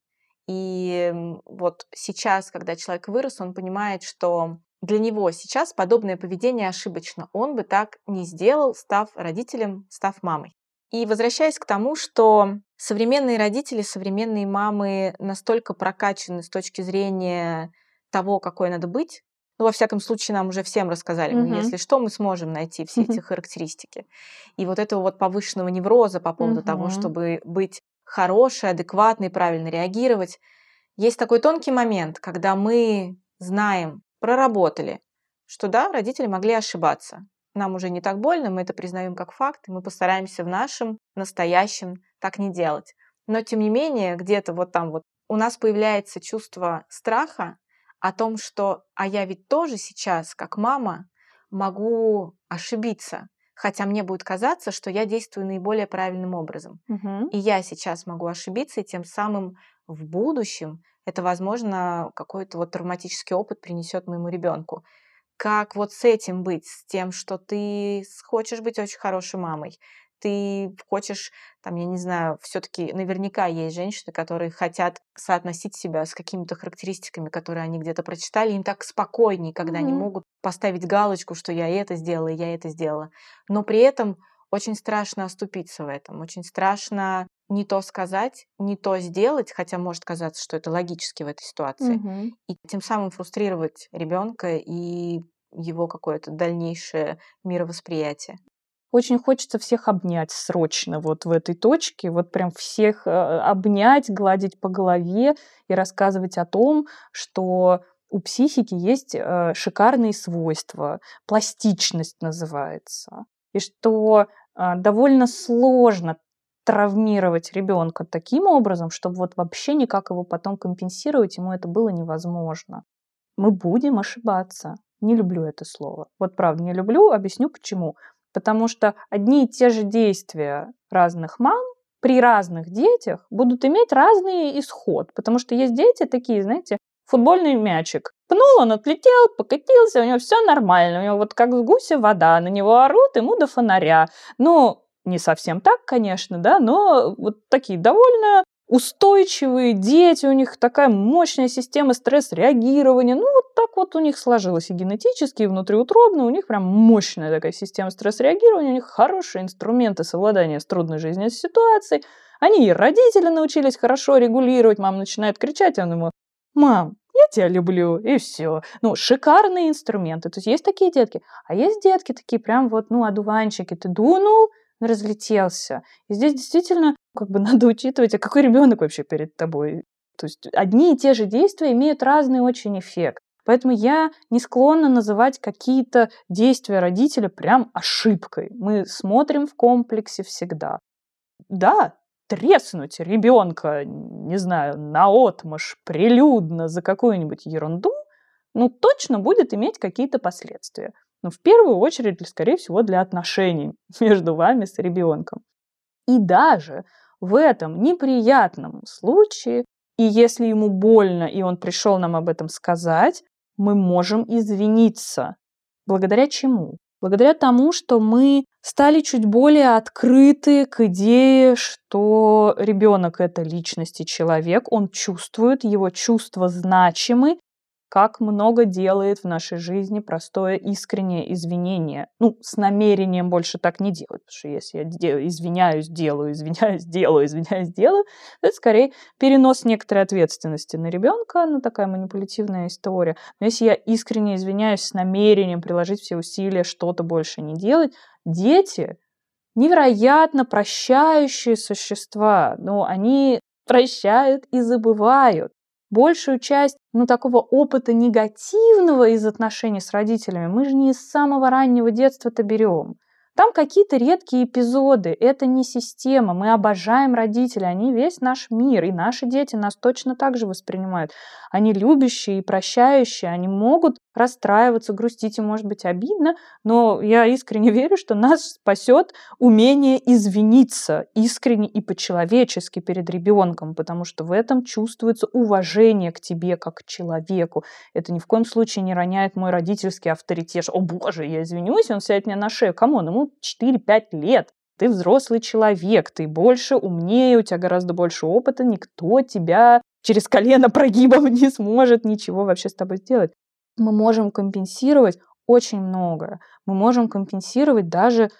Speaker 5: И вот сейчас, когда человек вырос, он понимает, что для него сейчас подобное поведение ошибочно. Он бы так не сделал, став родителем, став мамой. И возвращаясь к тому, что современные родители, современные мамы настолько прокачаны с точки зрения того, какой надо быть, ну, во всяком случае, нам уже всем рассказали,
Speaker 1: Мгм.
Speaker 5: если что, мы сможем найти все эти характеристики. И вот этого вот повышенного невроза по поводу того,
Speaker 1: Мгм.
Speaker 5: чтобы быть хорошей, адекватной, правильно реагировать. Есть такой тонкий момент, когда мы знаем, проработали, что да, родители могли ошибаться. Нам уже не так больно, мы это признаем как факт, и мы постараемся в нашем настоящем так не делать. Но тем не менее, где-то вот там вот у нас появляется чувство страха о том, что а я ведь тоже сейчас, как мама, могу ошибиться, хотя мне будет казаться, что я действую наиболее правильным образом.
Speaker 1: Мгм.
Speaker 5: И я сейчас могу ошибиться, и тем самым в будущем это, возможно, какой-то вот травматический опыт принесет моему ребенку. Как вот с этим быть, с тем, что ты хочешь быть очень хорошей мамой, ты хочешь, там, я не знаю, все-таки наверняка есть женщины, которые хотят соотносить себя с какими-то характеристиками, которые они где-то прочитали, им так спокойнее, когда они
Speaker 1: Мгм.
Speaker 5: могут поставить галочку, что я это сделала, я это сделала. Но при этом очень страшно оступиться в этом, очень страшно не то сказать, не то сделать, хотя может казаться, что это логически в этой ситуации,
Speaker 1: Мгм.
Speaker 5: и тем самым фрустрировать ребенка и его какое-то дальнейшее мировосприятие.
Speaker 1: Очень хочется всех обнять срочно вот в этой точке, вот прям всех э, обнять, гладить по голове и рассказывать о том, что у психики есть э, шикарные свойства, пластичность называется, и что э, довольно сложно травмировать ребенка таким образом, чтобы вот вообще никак его потом компенсировать ему это было невозможно. Мы будем ошибаться. Не люблю это слово. Вот правда, не люблю, объясню почему. Потому что одни и те же действия разных мам при разных детях будут иметь разный исход. Потому что есть дети такие, знаете, футбольный мячик. Пнул, он отлетел, покатился, у него все нормально. У него вот как с гуся вода, на него орут, ему до фонаря. Ну, не совсем так, конечно, да, но вот такие довольно устойчивые дети, у них такая мощная система стресс-реагирования. Ну, вот так вот у них сложилось и генетически, и внутриутробно. У них прям мощная такая система стресс-реагирования, у них хорошие инструменты совладания с трудной жизненной ситуацией. Они и родители научились хорошо регулировать. Мама начинает кричать, а он ему, мам, я тебя люблю, и все. Ну, шикарные инструменты. То есть есть такие детки, а есть детки такие прям вот, ну, одуванчики. Ты дунул, разлетелся. И здесь действительно как бы надо учитывать, а какой ребенок вообще перед тобой. То есть одни и те же действия имеют разный очень эффект. Поэтому я не склонна называть какие-то действия родителя прям ошибкой. Мы смотрим в комплексе всегда. Да, треснуть ребенка, не знаю, на отмаш прилюдно за какую-нибудь ерунду, ну, точно будет иметь какие-то последствия. Но в первую очередь, скорее всего, для отношений между вами с ребенком. И даже в этом неприятном случае, и если ему больно, и он пришел нам об этом сказать, мы можем извиниться. Благодаря чему? благодаря тому, что мы стали чуть более открыты к идее, что ребенок это личность и человек, он чувствует, его чувства значимы, как много делает в нашей жизни простое искреннее извинение. Ну, с намерением больше так не делать, потому что если я извиняюсь, делаю, извиняюсь, делаю, извиняюсь, делаю, это скорее перенос некоторой ответственности на ребенка, ну, такая манипулятивная история. Но если я искренне извиняюсь с намерением приложить все усилия, что-то больше не делать, дети невероятно прощающие существа, но они прощают и забывают большую часть ну, такого опыта негативного из отношений с родителями мы же не с самого раннего детства-то берем. Там какие-то редкие эпизоды, это не система, мы обожаем родителей, они весь наш мир, и наши дети нас точно так же воспринимают. Они любящие и прощающие, они могут расстраиваться, грустить, и может быть обидно, но я искренне верю, что нас спасет умение извиниться искренне и по-человечески перед ребенком, потому что в этом чувствуется уважение к тебе как к человеку. Это ни в коем случае не роняет мой родительский авторитет. О боже, я извинюсь, он сядет мне на шею. Кому? Ему 4-5 лет. Ты взрослый человек, ты больше, умнее, у тебя гораздо больше опыта, никто тебя через колено прогибом не сможет ничего вообще с тобой сделать мы можем компенсировать очень многое. Мы можем компенсировать даже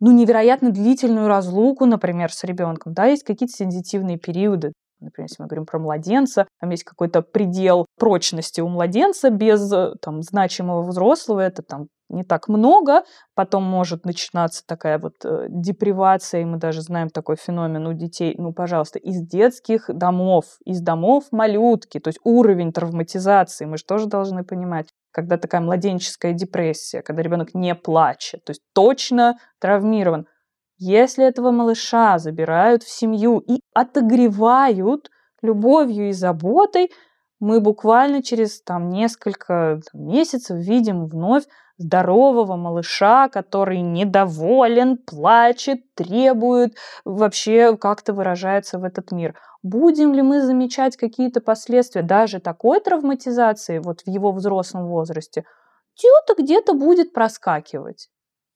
Speaker 1: ну, невероятно длительную разлуку, например, с ребенком. Да, есть какие-то сензитивные периоды. Например, если мы говорим про младенца, там есть какой-то предел прочности у младенца без там, значимого взрослого, это там не так много, потом может начинаться такая вот э, депривация, и мы даже знаем такой феномен у детей, ну, пожалуйста, из детских домов, из домов малютки, то есть уровень травматизации, мы же тоже должны понимать, когда такая младенческая депрессия, когда ребенок не плачет, то есть точно травмирован. Если этого малыша забирают в семью и отогревают любовью и заботой, мы буквально через там, несколько там, месяцев видим вновь здорового малыша, который недоволен, плачет, требует, вообще как-то выражается в этот мир. Будем ли мы замечать какие-то последствия даже такой травматизации вот в его взрослом возрасте? Где-то где-то будет проскакивать.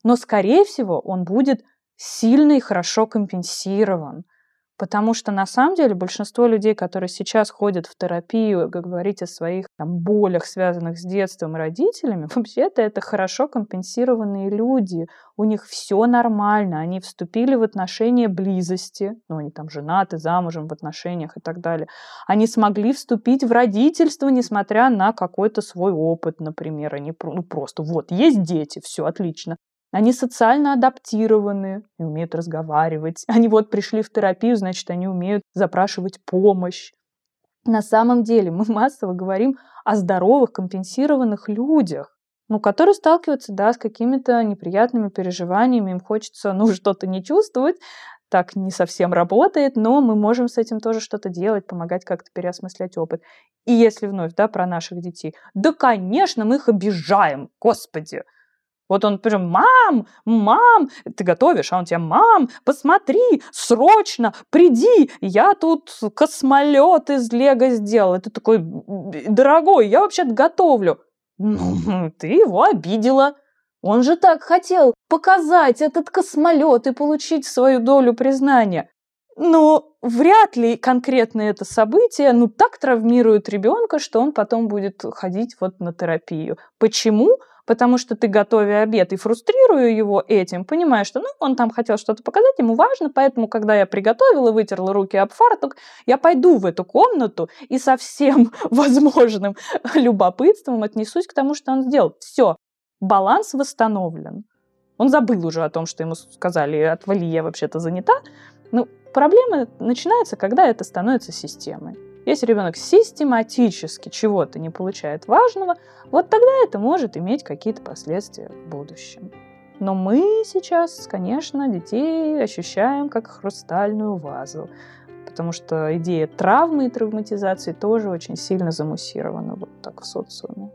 Speaker 1: Но, скорее всего, он будет сильно и хорошо компенсирован. Потому что на самом деле большинство людей, которые сейчас ходят в терапию, говорить о своих там, болях, связанных с детством и родителями, вообще-то это хорошо компенсированные люди. У них все нормально, они вступили в отношения близости, ну, они там женаты, замужем в отношениях и так далее. Они смогли вступить в родительство, несмотря на какой-то свой опыт, например. Они ну, просто вот, есть дети, все отлично. Они социально адаптированы и умеют разговаривать. Они вот пришли в терапию, значит, они умеют запрашивать помощь. На самом деле мы массово говорим о здоровых, компенсированных людях, ну, которые сталкиваются, да, с какими-то неприятными переживаниями, им хочется, ну, что-то не чувствовать, так не совсем работает, но мы можем с этим тоже что-то делать, помогать как-то переосмыслять опыт. И если вновь, да, про наших детей, да, конечно, мы их обижаем, господи, вот он прям, мам, мам, ты готовишь, а он тебе, мам, посмотри, срочно, приди, я тут космолет из лего сделал. Ты такой, дорогой, я вообще-то готовлю. Ну, ты его обидела. Он же так хотел показать этот космолет и получить свою долю признания. Но вряд ли конкретно это событие ну так травмирует ребенка, что он потом будет ходить вот на терапию. Почему? Потому что ты, готовя обед и фрустрирую его этим, понимаешь, что ну, он там хотел что-то показать, ему важно, поэтому, когда я приготовила, вытерла руки об фартук, я пойду в эту комнату и со всем возможным любопытством отнесусь к тому, что он сделал. Все, баланс восстановлен. Он забыл уже о том, что ему сказали, отвали, я вообще-то занята. Ну, проблема начинается, когда это становится системой. Если ребенок систематически чего-то не получает важного, вот тогда это может иметь какие-то последствия в будущем. Но мы сейчас, конечно, детей ощущаем как хрустальную вазу, потому что идея травмы и травматизации тоже очень сильно замуссирована вот так в социуме.